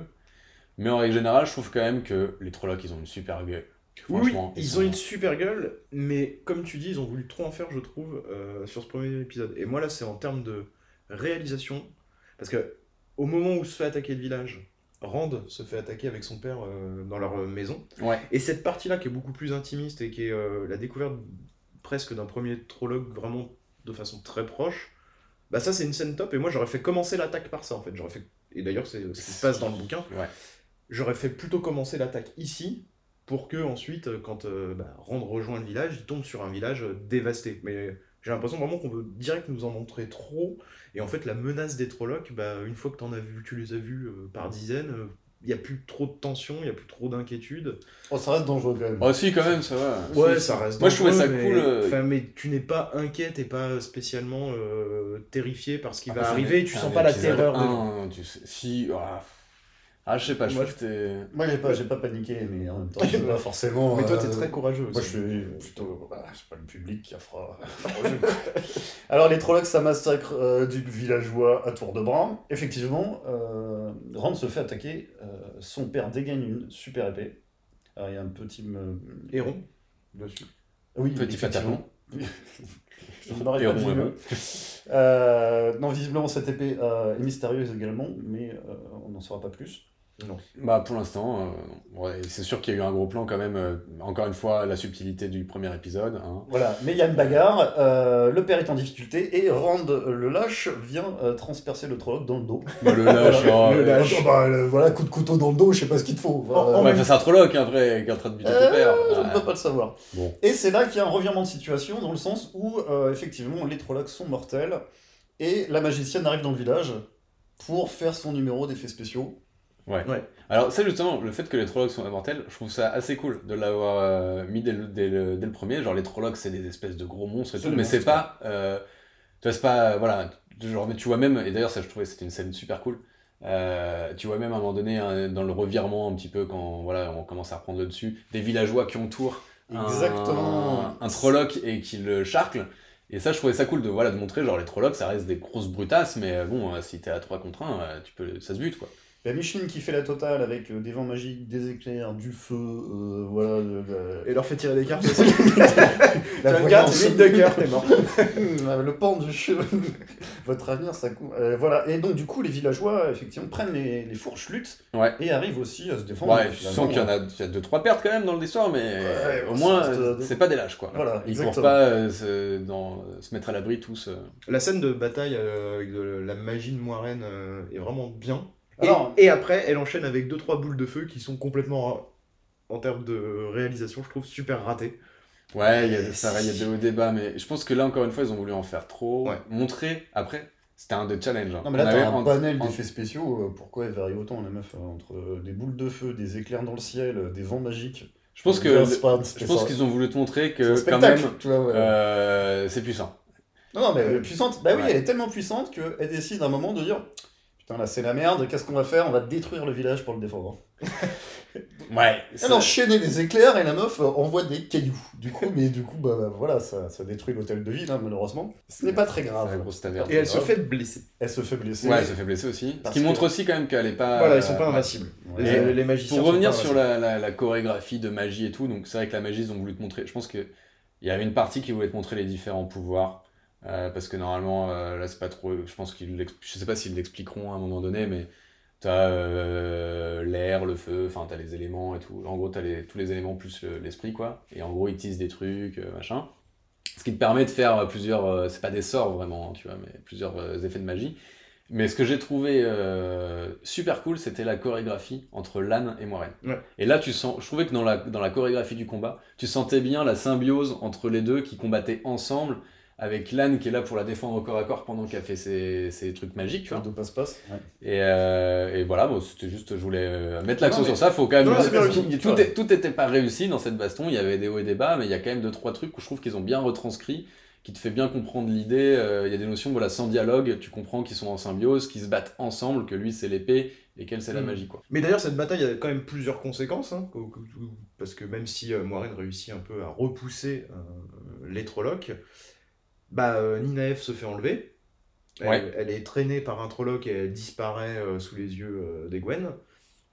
Mais en règle générale, je trouve quand même que les Trollocs, ils ont une super gueule. Oui, ils ont une super gueule, mais comme tu dis, ils ont voulu trop en faire, je trouve, euh, sur ce premier épisode. Et moi, là, c'est en termes de réalisation, parce que au moment où se fait attaquer le village, Rand se fait attaquer avec son père euh, dans leur maison. Ouais. Et cette partie-là, qui est beaucoup plus intimiste et qui est euh, la découverte presque d'un premier trologue vraiment de façon très proche, bah ça, c'est une scène top. Et moi, j'aurais fait commencer l'attaque par ça, en fait. J'aurais fait... Et d'ailleurs, c'est ce qui se passe dans le bouquin Ouais. j'aurais fait plutôt commencer l'attaque ici pour que ensuite euh, quand euh, bah, Rand rejoint le village il tombe sur un village euh, dévasté mais j'ai l'impression vraiment qu'on veut direct nous en montrer trop et en fait la menace des Trollocs bah, une fois que t'en as vu tu les as vus euh, par dizaines il n'y a plus trop de tension il n'y a plus trop d'inquiétude Oh, ça reste dangereux quand même. Oh, si, quand même, ça va. ouais Si, ça reste Moi, je trouvais ça dangereux, cool. mais... euh, enfin, mais tu n'es pas inquiet t'es pas spécialement euh, terrifié par ce qui va Après, arriver et tu un sens pas la terreur un, tu sais, si ah, ah, je sais pas je Moi, trouve que t'es Moi, j'ai pas, j'ai pas paniqué, mais en même temps, [LAUGHS] c'est pas forcément. mais toi t'es euh, très courageux Moi, je aussi. suis plutôt. Bah, c'est pas le public qui a [LAUGHS] froid. Alors, les Trollocs, ça massacre euh, du villageois à tour de bras. Effectivement, euh, Rand se fait attaquer. euh, son père dégaine une super épée. Alors, il y a un petit. Héron dessus Oui, petit effectivement. [LAUGHS] Je mieux. Euh, non, visiblement, cette épée euh, est mystérieuse également, mais euh, on n'en saura pas plus. Bah pour l'instant, euh, ouais, c'est sûr qu'il y a eu un gros plan quand même. euh, encore une fois, la subtilité du premier épisode. hein. Voilà, mais il y a une bagarre, euh, le père est en difficulté, et Rand, le lâche, vient euh, transpercer le Trolloc dans le dos. Bah, [LAUGHS] le lâche, Voilà, oh, le ouais. lâche. Oh, bah, le- voilà, coup de couteau dans le dos, je sais pas ce qu'il te faut. Voilà. En Ouais, enfin, c'est un trolloc hein, après qui est en train de buter Euh, ton père. je ne peux pas le savoir. Bon. Et c'est là qu'il y a un revirement de situation, dans le sens où, euh, effectivement, les Trollocs sont mortels, et la magicienne arrive dans le village pour faire son numéro d'effets spéciaux. Alors ça justement, le fait que les Trollocs sont immortels, je trouve ça assez cool de l'avoir euh, mis dès le, dès, le, dès le premier. Genre les Trollocs c'est des espèces de gros monstres et tout, C'est mais c'est monstres, pas... Euh, tu vois, c'est pas... Voilà, genre, mais tu vois même, et d'ailleurs ça je trouvais c'était une scène super cool, euh, tu vois même à un moment donné un- dans le revirement un petit peu quand voilà, on commence à reprendre le dessus, des villageois qui entourent un- Exactement. un, et qui le charclent. Et ça, je trouvais ça cool de, voilà, de montrer, genre, les Trollocs, ça reste des grosses brutasses, mais euh, bon, euh, si t'es à 3 contre 1, tu peux, ça se bute, quoi. Il y a Micheline qui fait la totale avec euh, des vents magiques, des éclairs, du feu, euh, voilà. et leur fait tirer des cartes aussi [LAUGHS] [LAUGHS] La carte voyance. 8 de cœur t'es mort [LAUGHS] le pendu. Votre avenir, ça coûte. Euh, voilà. Et donc, du coup, les villageois, effectivement, prennent les, les fourches luttes Ouais. et arrivent aussi à se défendre. Ouais, tu sens qu'il y en a, il y a deux, trois pertes quand même dans l'histoire, mais Ouais, au moins, c'est pas des lâches, quoi. Voilà, Ils courent pas euh, se, dans, se mettre à l'abri tous. euh. La scène de bataille euh, avec de la magie de Moiraine euh, est vraiment bien. Et, Alors- et après, elle enchaîne avec 2-3 boules de feu qui sont complètement, en termes de réalisation, je trouve super ratées. Ouais, il y a, des- ça, il y a des hauts débats, mais je pense que là, encore une fois, ils ont voulu en faire trop. Ouais. Montrer, après, c'était un des challenges. hein. Non, mais là, On t'as avait un en- panel d'effets spéciaux. euh, Pourquoi elle varie autant, la meuf euh, Entre des boules de feu, des éclairs dans le ciel, euh, des vents magiques. Je pense que, je pense qu'ils ont voulu te montrer que, quand même, ouais. euh, c'est puissant. Non, non, mais puissante. Bah oui, Ouais. elle est tellement puissante qu'elle décide à un moment de dire Putain, là, c'est la merde, qu'est-ce qu'on va faire? On va détruire le village pour le défendre. [LAUGHS] Ouais. Elle enchaînait les éclairs et la meuf euh, envoie des cailloux. Du coup, mais du coup, bah, bah, voilà, ça, ça détruit l'hôtel de ville, hein, malheureusement. Ce n'est pas très grave. Grosse taverne. Et elle se fait blesser. Elle se fait blesser. Ouais, elle se fait blesser aussi. Ce qui que- montre aussi quand même qu'elle est pas. Voilà, ils sont pas invincibles. Ouais. Les, magiciens. Pour revenir sur la, la- la chorégraphie de magie et tout, donc c'est vrai que la magie, ils ont voulu te montrer. Je pense qu'il y avait une partie qui voulait te montrer les différents pouvoirs. Euh, parce que normalement, euh, là, c'est pas trop. Je pense qu'ils. Je sais pas s'ils l'expliqueront à un moment donné, mais t'as euh, l'air, le feu, enfin, t'as les éléments et tout. En gros, t'as les, tous les éléments plus le- l'esprit, quoi. Et en gros, ils tissent des trucs, machin. Ce qui te permet de faire plusieurs. c'est pas des sorts vraiment, hein, tu vois, mais plusieurs effets de magie. Mais ce que j'ai trouvé super cool, c'était la chorégraphie entre Lan et Moiraine. Ouais. Et là, tu sens, je trouvais que dans la, dans la chorégraphie du combat, tu sentais bien la symbiose entre les deux qui combattaient ensemble, avec Lan qui est là pour la défendre au corps à corps pendant qu'elle fait ses, ses trucs magiques, tu vois. De passe-passe. Ouais. Et, euh, et voilà, bon, c'était juste, je voulais euh, mettre l'accent sur ça. Faut quand même. Non, c'est bien tout, réussi. tout, est- tout était pas réussi dans cette baston. Il y avait des hauts et des bas, mais il y a quand même deux trois trucs où je trouve qu'ils ont bien retranscrit, qui te fait bien comprendre l'idée. Euh, Il y a des notions, voilà, sans dialogue, tu comprends qu'ils sont en symbiose, qu'ils se battent ensemble, que lui c'est l'épée et qu'elle c'est la Mm. magie, quoi. Mais d'ailleurs, cette bataille a quand même plusieurs conséquences, hein, parce que même si euh, Moiraine réussit un peu à repousser euh, les Trollocs, bah, euh, Ninaef se fait enlever. Elle, Ouais. elle est traînée par un Trolloc et elle disparaît euh, sous les yeux euh, des Gwen.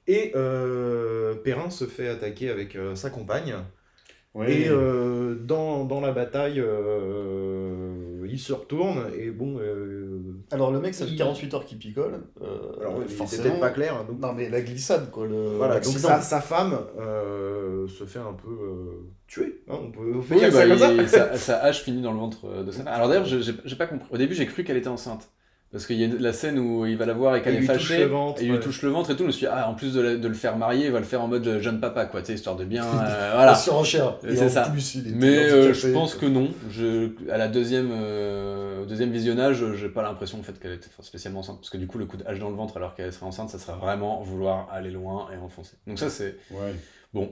Et euh, Perrin se fait attaquer avec sa compagne. Ouais. Et dans, dans la bataille, il se retourne et bon. Alors, le mec, ça fait il- 48 heures qu'il picole. euh, alors, forcément- peut-être pas clair. hein, donc- Non, mais la glissade, quoi. Le... Voilà, donc sa, sa femme euh, se fait un peu euh, tuer. hein, on peut, on peut Oui, dire bah, ça comme ça. il- sa, sa hache finit dans le ventre de sa femme. Alors d'ailleurs, j'ai pas compris. Au début, j'ai cru qu'elle était enceinte. Parce qu'il y a la scène où il va la voir et qu'elle Il est lui touche fâchée, le ventre, et il lui touche le ventre et tout. Je me suis dit, ah, en plus de, la- de le faire marier, il va le faire en mode euh, jeune papa, quoi, tu sais, histoire de bien. [LAUGHS] euh, voilà. Surenchère. Et C'est en ça. plus, il était Mais euh, je pense que non. Je, à la deuxième, euh, au deuxième visionnage, j'ai pas l'impression en fait, qu'elle était spécialement enceinte. Parce que du coup, le coup de hache dans le ventre alors qu'elle serait enceinte, ça serait vraiment vouloir aller loin et enfoncer. Donc ça, c'est Ouais. bon.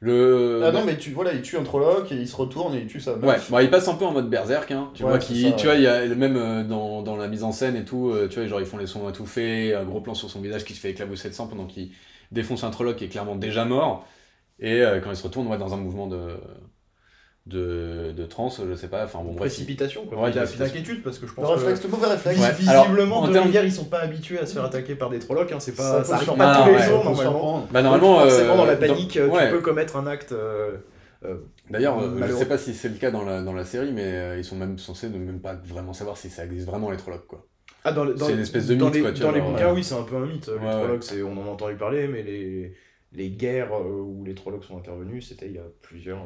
Le... Ah non, mais tu, voilà, il tue un Trolloc et il se retourne et il tue sa meuf. Ouais, bah, il passe un peu en mode berserk, hein. tu Ouais, vois, qui, ça, tu ouais. vois, il y a même euh, dans, dans la mise en scène et tout, euh, tu vois, genre ils font les sons étouffés, un gros plan sur son visage qui se fait éclabousser de sang pendant qu'il défonce un Trolloc qui est clairement déjà mort, et euh, quand il se retourne, ouais, dans un mouvement de, de, de transe, je sais pas, enfin bon, bref. il- Précipitation, quoi. Ouais, précipitation. d'inquiétude, parce que je Le pense que. réflexe, le mauvais réflexe. Ouais. vis- alors, Visiblement, en de termes- guerre, ils sont pas habitués à se faire attaquer par des Trollocs, hein, c'est pas, Ça ça, arrive se pas tous les Ouais, jours, normalement. Bah normalement, Donc, forcément, euh, dans la dans- panique, euh, ouais. tu peux commettre un acte. euh, euh, D'ailleurs, euh, je sais pas si c'est le cas dans la, dans la série, mais euh, ils sont même censés ne même pas vraiment savoir si ça existe vraiment les Trollocs, quoi. Ah, dans, le- dans C'est le- une espèce de dans mythe, les, quoi, tu Dans vois, les bouquins, ouais. oui, c'est un peu un mythe. Ouais, les ouais. Trollocs, c'est- on en a entendu parler, mais les, les guerres euh, où les Trollocs sont intervenus, c'était il y a plusieurs.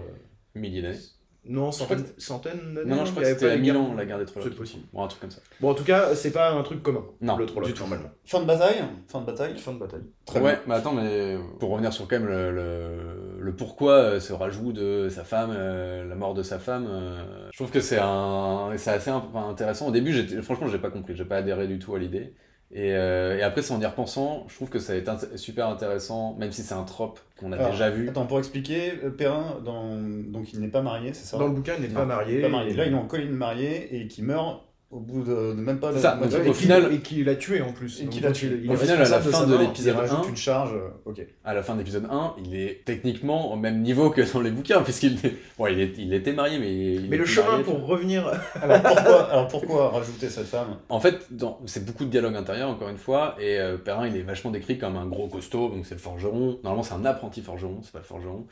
Milliers d'années. Non, centaines, centaines d'années. Non, non, je crois que c'était à les 1000 guerres. ans la guerre des Trollocs. C'est possible. Bon, un truc comme ça. Bon, en tout cas, c'est pas un truc commun. Non, le du tout. normalement. Fin de bataille. Fin de bataille. Fin de bataille. Très ouais, bien. mais attends, mais pour revenir sur quand même le, le, le pourquoi euh, ce rajout de sa femme, euh, la mort de sa femme, euh, je trouve que c'est un, c'est assez intéressant. Au début, franchement, j'ai pas compris, j'ai pas adhéré du tout à l'idée. Et, euh, et après, c'est en y repensant, je trouve que ça a été int- super intéressant, même si c'est un trope qu'on a Alors, déjà vu. Attends, pour expliquer, euh, Perrin, dans... donc il n'est pas marié, c'est ça? Dans le bouquin, il n'est pas marié. Pas marié. Là, il est en colline mariée et qui meurt au bout de, de même pas la ça, donc, Et au qu'il- final- Et qu'il l'a tué en plus. Et qu'il l'a tué. il- Au final, à la de fin de l'épisode il rajoute 1, une charge. euh, Ok. à la fin de l'épisode 1, il est techniquement au même niveau que dans les bouquins, puisqu'il est... bon, il, est, il était marié, mais il Mais le chemin marié, pour revenir. Alors pourquoi, alors pourquoi rajouter cette femme? En fait, dans- c'est beaucoup de dialogue intérieur, encore une fois, et euh, Perrin, il est vachement décrit comme un gros costaud, donc c'est le forgeron. Normalement, c'est un apprenti forgeron, c'est pas le forgeron.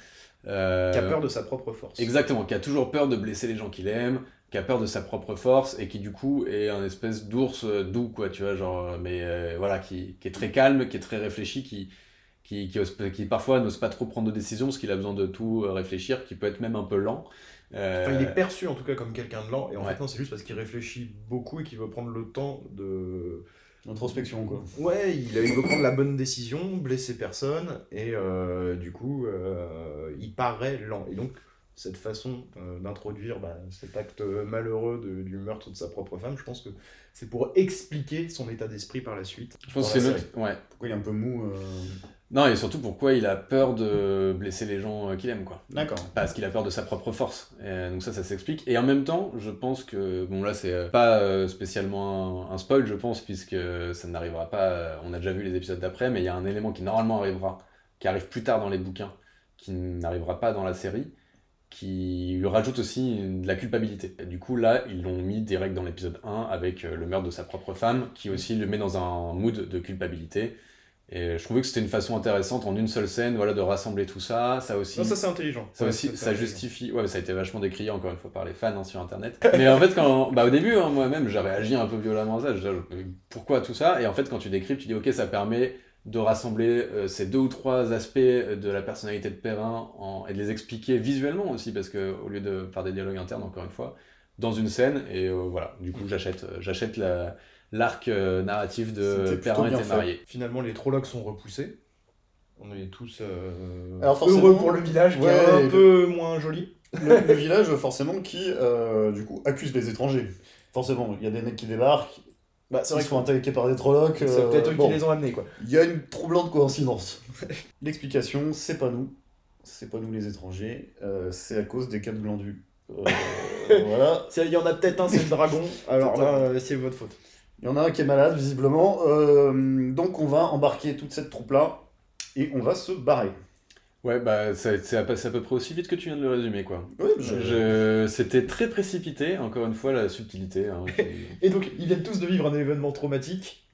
Euh, Qui a peur de sa propre force. Exactement, qui a toujours peur de blesser les gens qu'il aime, qui a peur de sa propre force, et qui du coup est un espèce d'ours euh, doux, quoi, tu vois, genre, euh, mais euh, voilà, qui, qui est très calme, qui est très réfléchi, qui, qui, qui, ose- qui parfois n'ose pas trop prendre de décisions, parce qu'il a besoin de tout réfléchir, qui peut être même un peu lent. Euh, Enfin, il est perçu en tout cas comme quelqu'un de lent, et en Ouais. fait, non, c'est juste parce qu'il réfléchit beaucoup et qu'il veut prendre le temps de. Introspection, quoi. Ouais, il, il veut prendre la bonne décision, blesser personne, et euh, du coup, euh, il paraît lent. Et donc, cette façon euh, d'introduire bah, cet acte malheureux de- du meurtre de sa propre femme, je pense que c'est pour expliquer son état d'esprit par la suite. je pense que c'est notre... Ouais. Pourquoi il est un peu mou euh, Non, et surtout pourquoi il a peur de blesser les gens euh, qu'il aime, quoi. D'accord. Parce qu'il a peur de sa propre force. Et donc ça, ça s'explique. Et en même temps, je pense que... Bon, là, c'est euh, pas euh, spécialement un, spoil, je pense, puisque ça n'arrivera pas... euh, on a déjà vu les épisodes d'après, mais il y a un élément qui normalement arrivera qui arrive plus tard dans les bouquins, qui n'arrivera pas dans la série, qui lui rajoute aussi de la culpabilité. Du coup, là, ils l'ont mis direct dans l'épisode 1 avec euh, le meurtre de sa propre femme, qui aussi le met dans un mood de culpabilité. Et je trouvais que c'était une façon intéressante en une seule scène, voilà, de rassembler tout ça. Ça aussi. Non, ça c'est intelligent. Ça aussi, ça, justifie. Ouais, mais ça a été vachement décrié encore une fois par les fans hein, sur Internet. [LAUGHS] mais en fait, quand, bah, au début, hein, moi-même, j'ai réagi un peu violemment à ça. Je, pourquoi tout ça? Et en fait, quand tu décris, tu dis, ok, ça permet de rassembler euh, ces deux ou trois aspects de la personnalité de Perrin en... et de les expliquer visuellement aussi, parce que au lieu de faire des dialogues internes, encore une fois, dans une scène. Et euh, voilà, du coup, j'achète, euh, j'achète la l'arc euh, narratif de Perrin était marié. Finalement, les Trollocs sont repoussés. On est tous euh, heureux pour le village qui est un peu moins joli. Le, village, forcément, qui euh, du coup accuse les étrangers. Forcément, il y a des mecs qui débarquent. Bah, c'est vrai qu'ils sont attaqués par des Trollocs. C'est peut-être eux qui les ont amenés, quoi. Il y a une troublante coïncidence. [LAUGHS] L'explication, c'est pas nous. C'est pas nous les étrangers. c'est à cause des quatre glandus. [LAUGHS] voilà. Il y en a peut-être un, c'est le dragon. Alors là, c'est votre faute. Il y en a un qui est malade, visiblement. Euh, donc on va embarquer toute cette troupe-là et on va se barrer. Ouais, bah c'est à, peu près aussi vite que tu viens de le résumer, quoi. Oui, je... C'était très précipité, encore une fois, la subtilité. Hein, [LAUGHS] et donc, ils viennent tous de vivre un événement traumatique.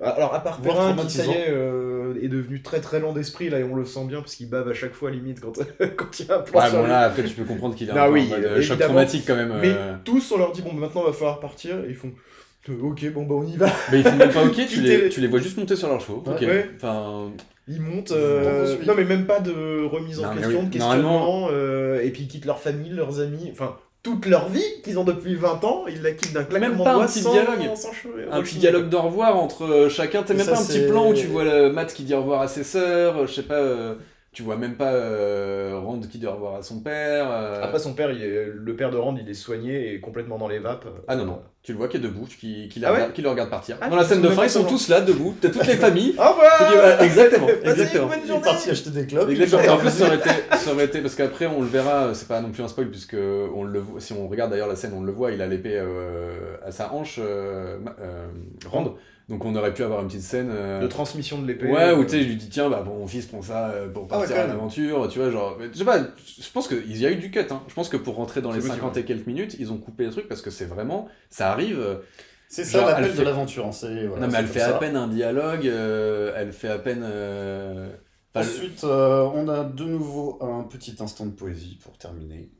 Alors, à part Perrin, qui, ça y est, euh, est devenu très très lent d'esprit, là, et on le sent bien, parce qu'il bave à chaque fois, limite, quand, [LAUGHS] quand il y a un plan ouais, bon, là, après, tu peux comprendre qu'il a bah, un oui, choc traumatique, quand même. Mais euh. tous, on leur dit, bon, maintenant, il va falloir partir, et ils font... Ok, bon bah on y va. Mais ils font même pas ok, [LAUGHS] tu les, tu les vois juste monter sur leurs chevaux. Ok. Enfin... Ils montent. Euh, non mais même pas de remise en question, de questionnement. Euh, et puis ils quittent leur famille, leurs amis. Enfin, toute leur vie qu'ils ont depuis 20 ans, ils la quittent d'un claquement Même pas un petit dialogue. un petit dialogue d'au revoir entre euh, chacun. T'as même pas un petit plan où tu vois le Matt qui dit au revoir à ses sœurs, je sais pas tu vois même pas euh, Rand qui doit revoir à son père. Euh. Après, son père, il est, le père de Rand, il est soigné et complètement dans les vapes. Ah non, non. Tu le vois qui est debout, qui, qui, ah qui le regarde partir. Ah, dans la scène de fin, ils sont tous là, debout. T'as toutes les [LAUGHS] familles. Au revoir Exactement. [LAUGHS] exactement. Il est parti acheter des clubs. Exactement. En plus, ça aurait, été, ça aurait été. Parce qu'après, on le verra, c'est pas non plus un spoil, puisque on le voit, si on regarde d'ailleurs la scène, on le voit, il a l'épée euh, à sa hanche, Rand. Donc on aurait pu avoir une petite scène euh, de transmission de l'épée. Ouais, où tu sais, je lui dis tiens, bah bon, mon fils prend ça euh, pour ah partir à l'aventure, tu vois, genre. je sais pas, je pense qu'il y a eu du cut, hein. Je pense que pour rentrer dans les 50 et quelques minutes, ils ont coupé les trucs parce que c'est vraiment. Ça arrive. Euh, c'est ça l'appel de l'aventure. Hein, non, mais elle fait à peine un dialogue, elle fait à peine. Ensuite, on a de nouveau un petit instant de poésie pour terminer,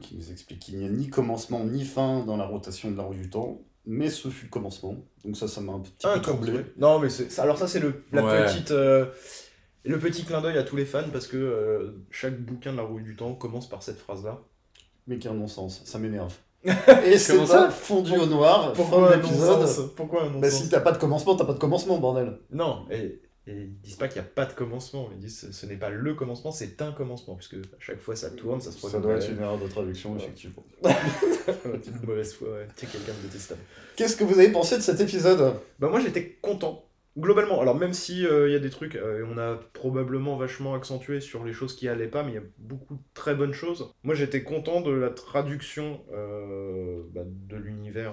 qui nous explique qu'il n'y a ni commencement ni fin dans la rotation de la roue du temps mais ce fut le commencement. Donc ça, ça m'a un petit peu troublé. Non, mais c'est, alors ça, c'est le, la petite, euh, le petit clin d'œil à tous les fans, parce que euh, chaque bouquin de la roue du temps commence par cette phrase-là. Mais qui a un non-sens, ça m'énerve. Et c'est ça fondu au noir, pourquoi un non-sens Pourquoi un non-sens bah, Si t'as pas de commencement, t'as pas de commencement, bordel. Non, et et ils disent pas qu'il n'y a pas de commencement, ils disent ce, n'est pas le commencement, c'est un commencement, puisque à chaque fois ça tourne, ça se Ça doit être une erreur de traduction, effectivement. [LAUGHS] c'est une mauvaise foi, ouais. es quelqu'un de détestable. Qu'est-ce que vous avez pensé de cet épisode? Bah moi j'étais content. Globalement, alors même si euh, il y a des trucs, euh, on a probablement vachement accentué sur les choses qui allaient pas, mais il y a beaucoup de très bonnes choses. Moi j'étais content de la traduction euh, bah, de l'univers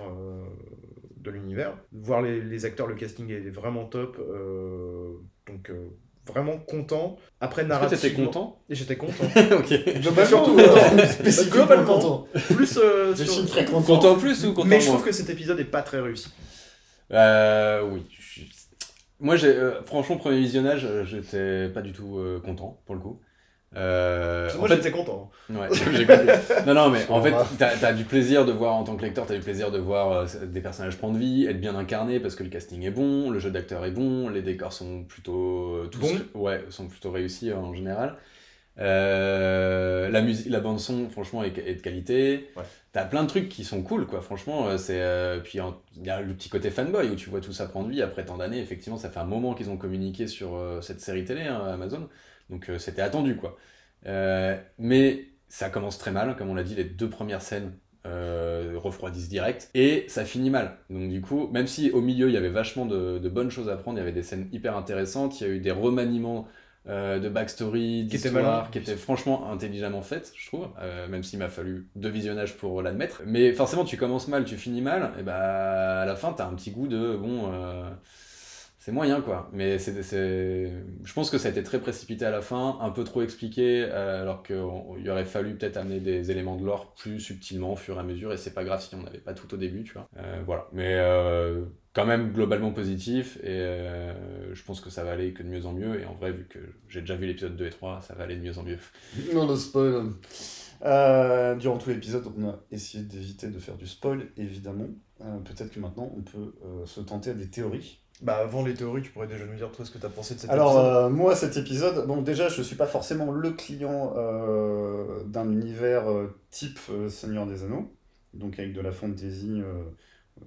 de l'univers. Voir les, acteurs, le casting est vraiment top. Euh, donc euh, vraiment content. Après narrativement... T'étais content? Et j'étais content. [LAUGHS] ok. Globalement, surtout content. [LAUGHS] globalement, content. Plus euh, je suis très content. Content plus ou content Mais je trouve que cet épisode est pas très réussi. Euh, oui. Moi, j'ai, franchement, premier visionnage, j'étais pas du tout content pour le coup. Euh, Moi j'étais content. Ouais, [LAUGHS] j'ai compris. Non, non, mais en fait, t'as as du plaisir de voir en tant que lecteur, t'as du plaisir de voir euh, des personnages prendre vie, être bien incarnés parce que le casting est bon, le jeu d'acteur est bon, les décors sont plutôt euh, tous, ouais, sont plutôt réussis en général. Euh, la musique, la bande son, franchement, est, de qualité. Ouais. T'as plein de trucs qui sont cool, quoi. Franchement, c'est puis il y a le petit côté fanboy où tu vois tout ça prendre vie après tant d'années. Effectivement, ça fait un moment qu'ils ont communiqué sur cette série télé, hein, Amazon. Donc euh, c'était attendu, quoi. Euh, mais ça commence très mal, comme on l'a dit, les deux premières scènes euh, refroidissent direct et ça finit mal. Donc du coup, même si au milieu il y avait vachement de, bonnes choses à prendre, il y avait des scènes hyper intéressantes, il y a eu des remaniements de backstory, d'histoire, qui étaient franchement intelligemment faites, je trouve, même s'il m'a fallu deux visionnages pour l'admettre. Mais forcément, tu commences mal, tu finis mal, et bah à la fin, t'as un petit goût de bon c'est moyen quoi. Mais c'est, je pense que ça a été très précipité à la fin, un peu trop expliqué, euh, alors qu'il aurait fallu peut-être amener des éléments de l'or plus subtilement au fur et à mesure, et c'est pas grave si on n'avait pas tout au début, tu vois. Euh, voilà. Mais euh, quand même globalement positif, et je pense que ça va aller que de mieux en mieux, et en vrai, vu que j'ai déjà vu l'épisode 2 et 3, ça va aller de mieux en mieux. [LAUGHS] Non, le spoil. durant tout l'épisode, on a essayé d'éviter de faire du spoil, évidemment. peut-être que maintenant, on peut se tenter à des théories bah avant les théories, tu pourrais déjà nous dire toi ce que tu as pensé de cet Alors, épisode. Alors moi cet épisode, bon déjà je suis pas forcément le client euh, d'un univers euh, type euh, Seigneur des Anneaux, donc avec de la fantasy,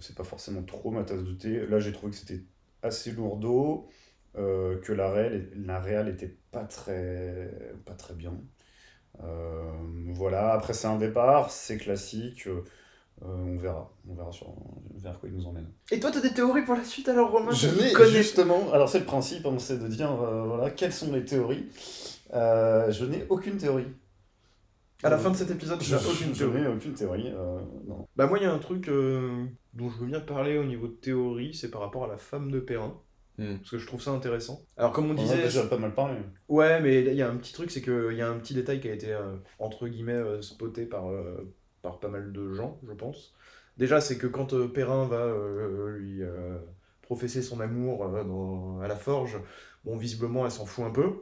c'est pas forcément trop ma tasse de thé. Là j'ai trouvé que c'était assez lourdeau, que la réelle, la réelle était pas très, pas très bien. voilà, après c'est un départ, c'est classique. Euh, on verra. On verra sur, vers quoi il nous emmène. Et toi, tu as des théories pour la suite alors, Romain Je n'ai justement. Alors, c'est le principe, hein, c'est de dire euh, voilà, quelles sont les théories. Euh, je n'ai aucune théorie. À la fin de cet épisode, je n'ai aucune théorie. aucune théorie non. Bah, moi, il y a un truc dont je veux bien parler au niveau de théorie, c'est par rapport à la femme de Perrin. Hmm. Parce que je trouve ça intéressant. Alors, comme on, disait. On a déjà pas mal parlé. Ouais, mais il y a un petit truc, c'est qu'il y a un petit détail qui a été, entre guillemets, spoté par par pas mal de gens, je pense. Déjà, c'est que quand euh, Perrin va euh, lui euh, professer son amour à la forge, bon, visiblement, elle s'en fout un peu.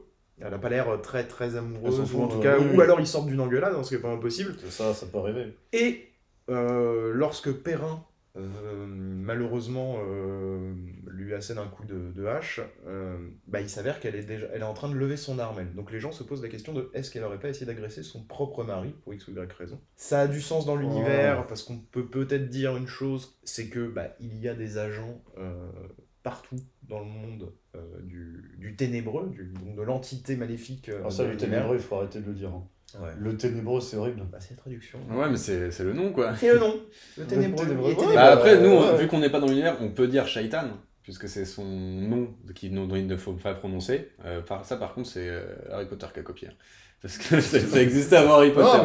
Elle n'a pas l'air très très amoureuse, ou en tout cas, ou alors ils sortent d'une engueulade, ce qui n'est pas impossible. Ça, ça peut arriver. Et lorsque Perrin euh, malheureusement euh, lui assène un coup de, hache, euh, bah, il s'avère qu'elle est déjà elle est en train de lever son arme. Elle. Donc les gens se posent la question de est-ce qu'elle aurait pas essayé d'agresser son propre mari pour x ou y raison? Ça a du sens dans l'univers oh. parce qu'on peut peut-être dire une chose, c'est que bah, il y a des agents partout dans le monde du, du, ténébreux, du, donc de l'entité maléfique. Alors ça, le ténébreux, il faut arrêter de le dire. Hein. Le ténébreux, c'est horrible. Bah, c'est la traduction. Ouais, mais c'est le nom, quoi. C'est le nom. Le ténébreux. Bah, après, nous, vu qu'on n'est pas dans l'univers, on peut dire Shaitan, puisque c'est son nom qui, dont il ne faut pas prononcer. Euh, par, ça, par contre, c'est euh, Harry Potter qui a copié. Hein. Parce que [LAUGHS] ça, existait avant Harry Potter.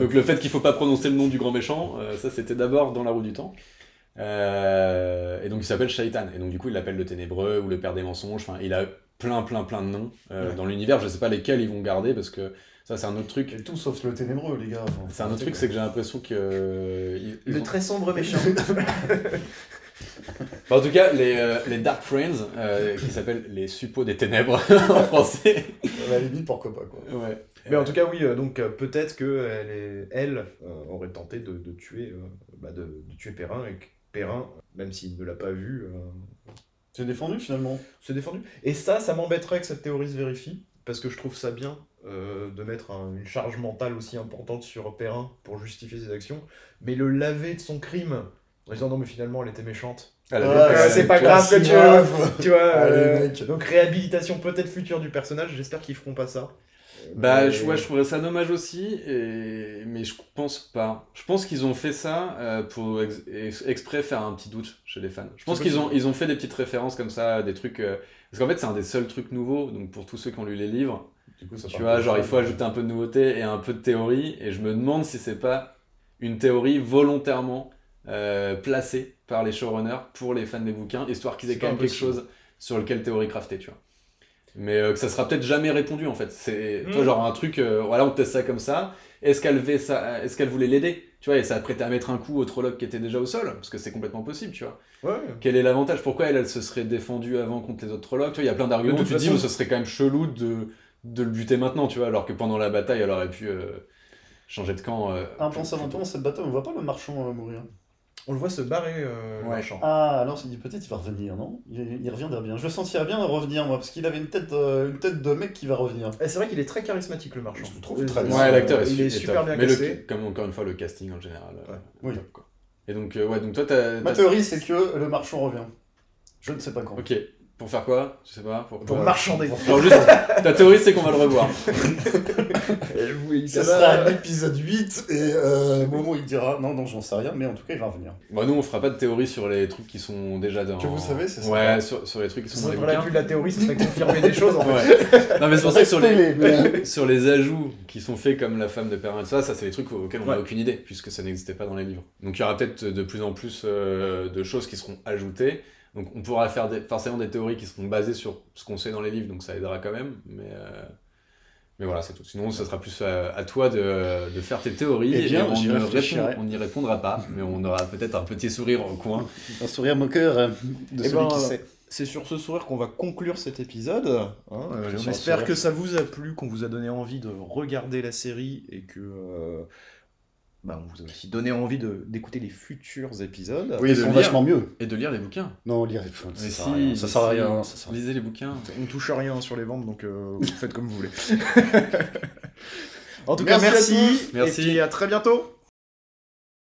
Donc le fait qu'il ne faut pas prononcer le nom du grand méchant, euh, ça c'était d'abord dans la roue du temps. et donc il s'appelle Shaitan. Et donc du coup il l'appelle le ténébreux ou le père des mensonges. Enfin, il a plein plein plein de noms dans l'univers. Je sais pas lesquels ils vont garder parce que ça, c'est un autre truc. tout sauf le ténébreux, les gars. c'est un autre truc, c'est que j'ai l'impression que. Euh, le très sombre méchant. [LAUGHS] en tout cas, les, euh, les Dark Friends, euh, qui s'appellent les suppôts des ténèbres [LAUGHS] en français. À la limite, pourquoi pas, quoi. Ouais. Mais en tout cas, oui, donc peut-être qu'elle elle aurait tenté de, de tuer, bah, de, de, tuer Perrin, et que Perrin, même s'il ne l'a pas vu. C'est défendu finalement. C'est défendu. Et ça, ça m'embêterait que cette théorie se vérifie, parce que je trouve ça bien euh, de mettre une charge mentale aussi importante sur Perrin pour justifier ses actions, mais le laver de son crime en disant non mais finalement elle était méchante. c'est pas grave que tu, tu vois. [LAUGHS] Euh, donc réhabilitation peut-être future du personnage, j'espère qu'ils feront pas ça. Bah, je, ouais, je trouverais ça dommage aussi, et... mais je pense pas. Je pense qu'ils ont fait ça euh, pour exprès faire un petit doute chez les fans. Je pense qu'ils ont, ils ont fait des petites références comme ça, des trucs. Parce qu'en fait, c'est un des seuls trucs nouveaux, donc pour tous ceux qui ont lu les livres, tu vois, genre il faut ajouter un peu de nouveauté et un peu de théorie, et je me demande si c'est pas une théorie volontairement euh, placée par les showrunners pour les fans des bouquins, histoire qu'ils aient quand même quelque chose sur lequel théorie crafter, tu vois. Mais euh, que ça sera peut-être jamais répondu en fait. C'est hmm. genre un truc, euh, voilà, on teste ça comme ça. Est-ce qu'elle ça Est-ce qu'elle voulait l'aider Tu vois, et ça a prêté à mettre un coup au Trolloc qui était déjà au sol, parce que c'est complètement possible, tu vois. Ouais. Quel est l'avantage? Pourquoi elle, elle se serait défendue avant contre les autres Trollocs? Tu vois, il y a plein d'arguments. Tu te dis, mais ce serait quand même chelou de de le buter maintenant, tu vois, alors que pendant la bataille, elle aurait pu euh, changer de camp. Euh, ah, pendant cette bataille, on voit pas le marchand euh, mourir. On le voit se barrer, le marchand. Ah, alors il dit peut-être il va revenir, non? Il, reviendra bien. Je le sentirais bien revenir, moi, parce qu'il avait une tête, une tête de mec qui va revenir. c'est vrai qu'il est très charismatique, le marchand. Je trouve très Ouais, l'acteur il est super bien Mais comme encore une fois, le casting en général. oui. Et donc, ouais, donc toi, t'as. Ma théorie, c'est que le marchand revient. Je ne sais pas quand. Ok. Pour faire quoi Je sais pas. Pour, pour marchander. juste, ta théorie, c'est qu'on va le revoir. [LAUGHS] Ça sera l'épisode 8 et euh, au moment où il dira non, non, j'en sais rien, mais en tout cas, il va revenir. Bah, nous, on fera pas de théorie sur les trucs qui sont déjà dans. Que vous savez, c'est ça Ouais, sur, sur, les trucs qui sont dans les bouquins. plus de la théorie, ce serait confirmer des choses en fait. Non, mais c'est pour ça que sur les, sur les ajouts qui sont faits comme la femme de Perrin et ça, ça, c'est des trucs auxquels on n'a aucune idée, puisque ça n'existait pas dans les livres. Donc il y aura peut-être de plus en plus euh, de choses qui seront ajoutées. Donc on pourra faire des, forcément des théories qui seront basées sur ce qu'on sait dans les livres, donc ça aidera quand même. Mais, euh, mais voilà, c'est tout. Sinon, ça sera plus à, à toi de, de, faire tes théories. Eh bien, on n'y répondra pas, mais on aura peut-être un petit sourire au coin. Un sourire moqueur euh, de Eh celui ben, qui euh, sait. C'est sur ce sourire qu'on va conclure cet épisode. hein. Euh, on espère que ça vous a plu, qu'on vous a donné envie de regarder la série et que euh, bah, on vous a aussi donné envie de- d'écouter les futurs épisodes. Oui, ils sont lire. vachement mieux. Et de lire les bouquins. Non, lire les ça Mais sert si, à rien. Ça sert à si. rien. ça sert. Lisez les bouquins. [LAUGHS] On touche à rien sur les ventes, donc euh, vous faites comme vous voulez. [LAUGHS] en tout Merci cas, à merci. Merci. Et puis à très bientôt.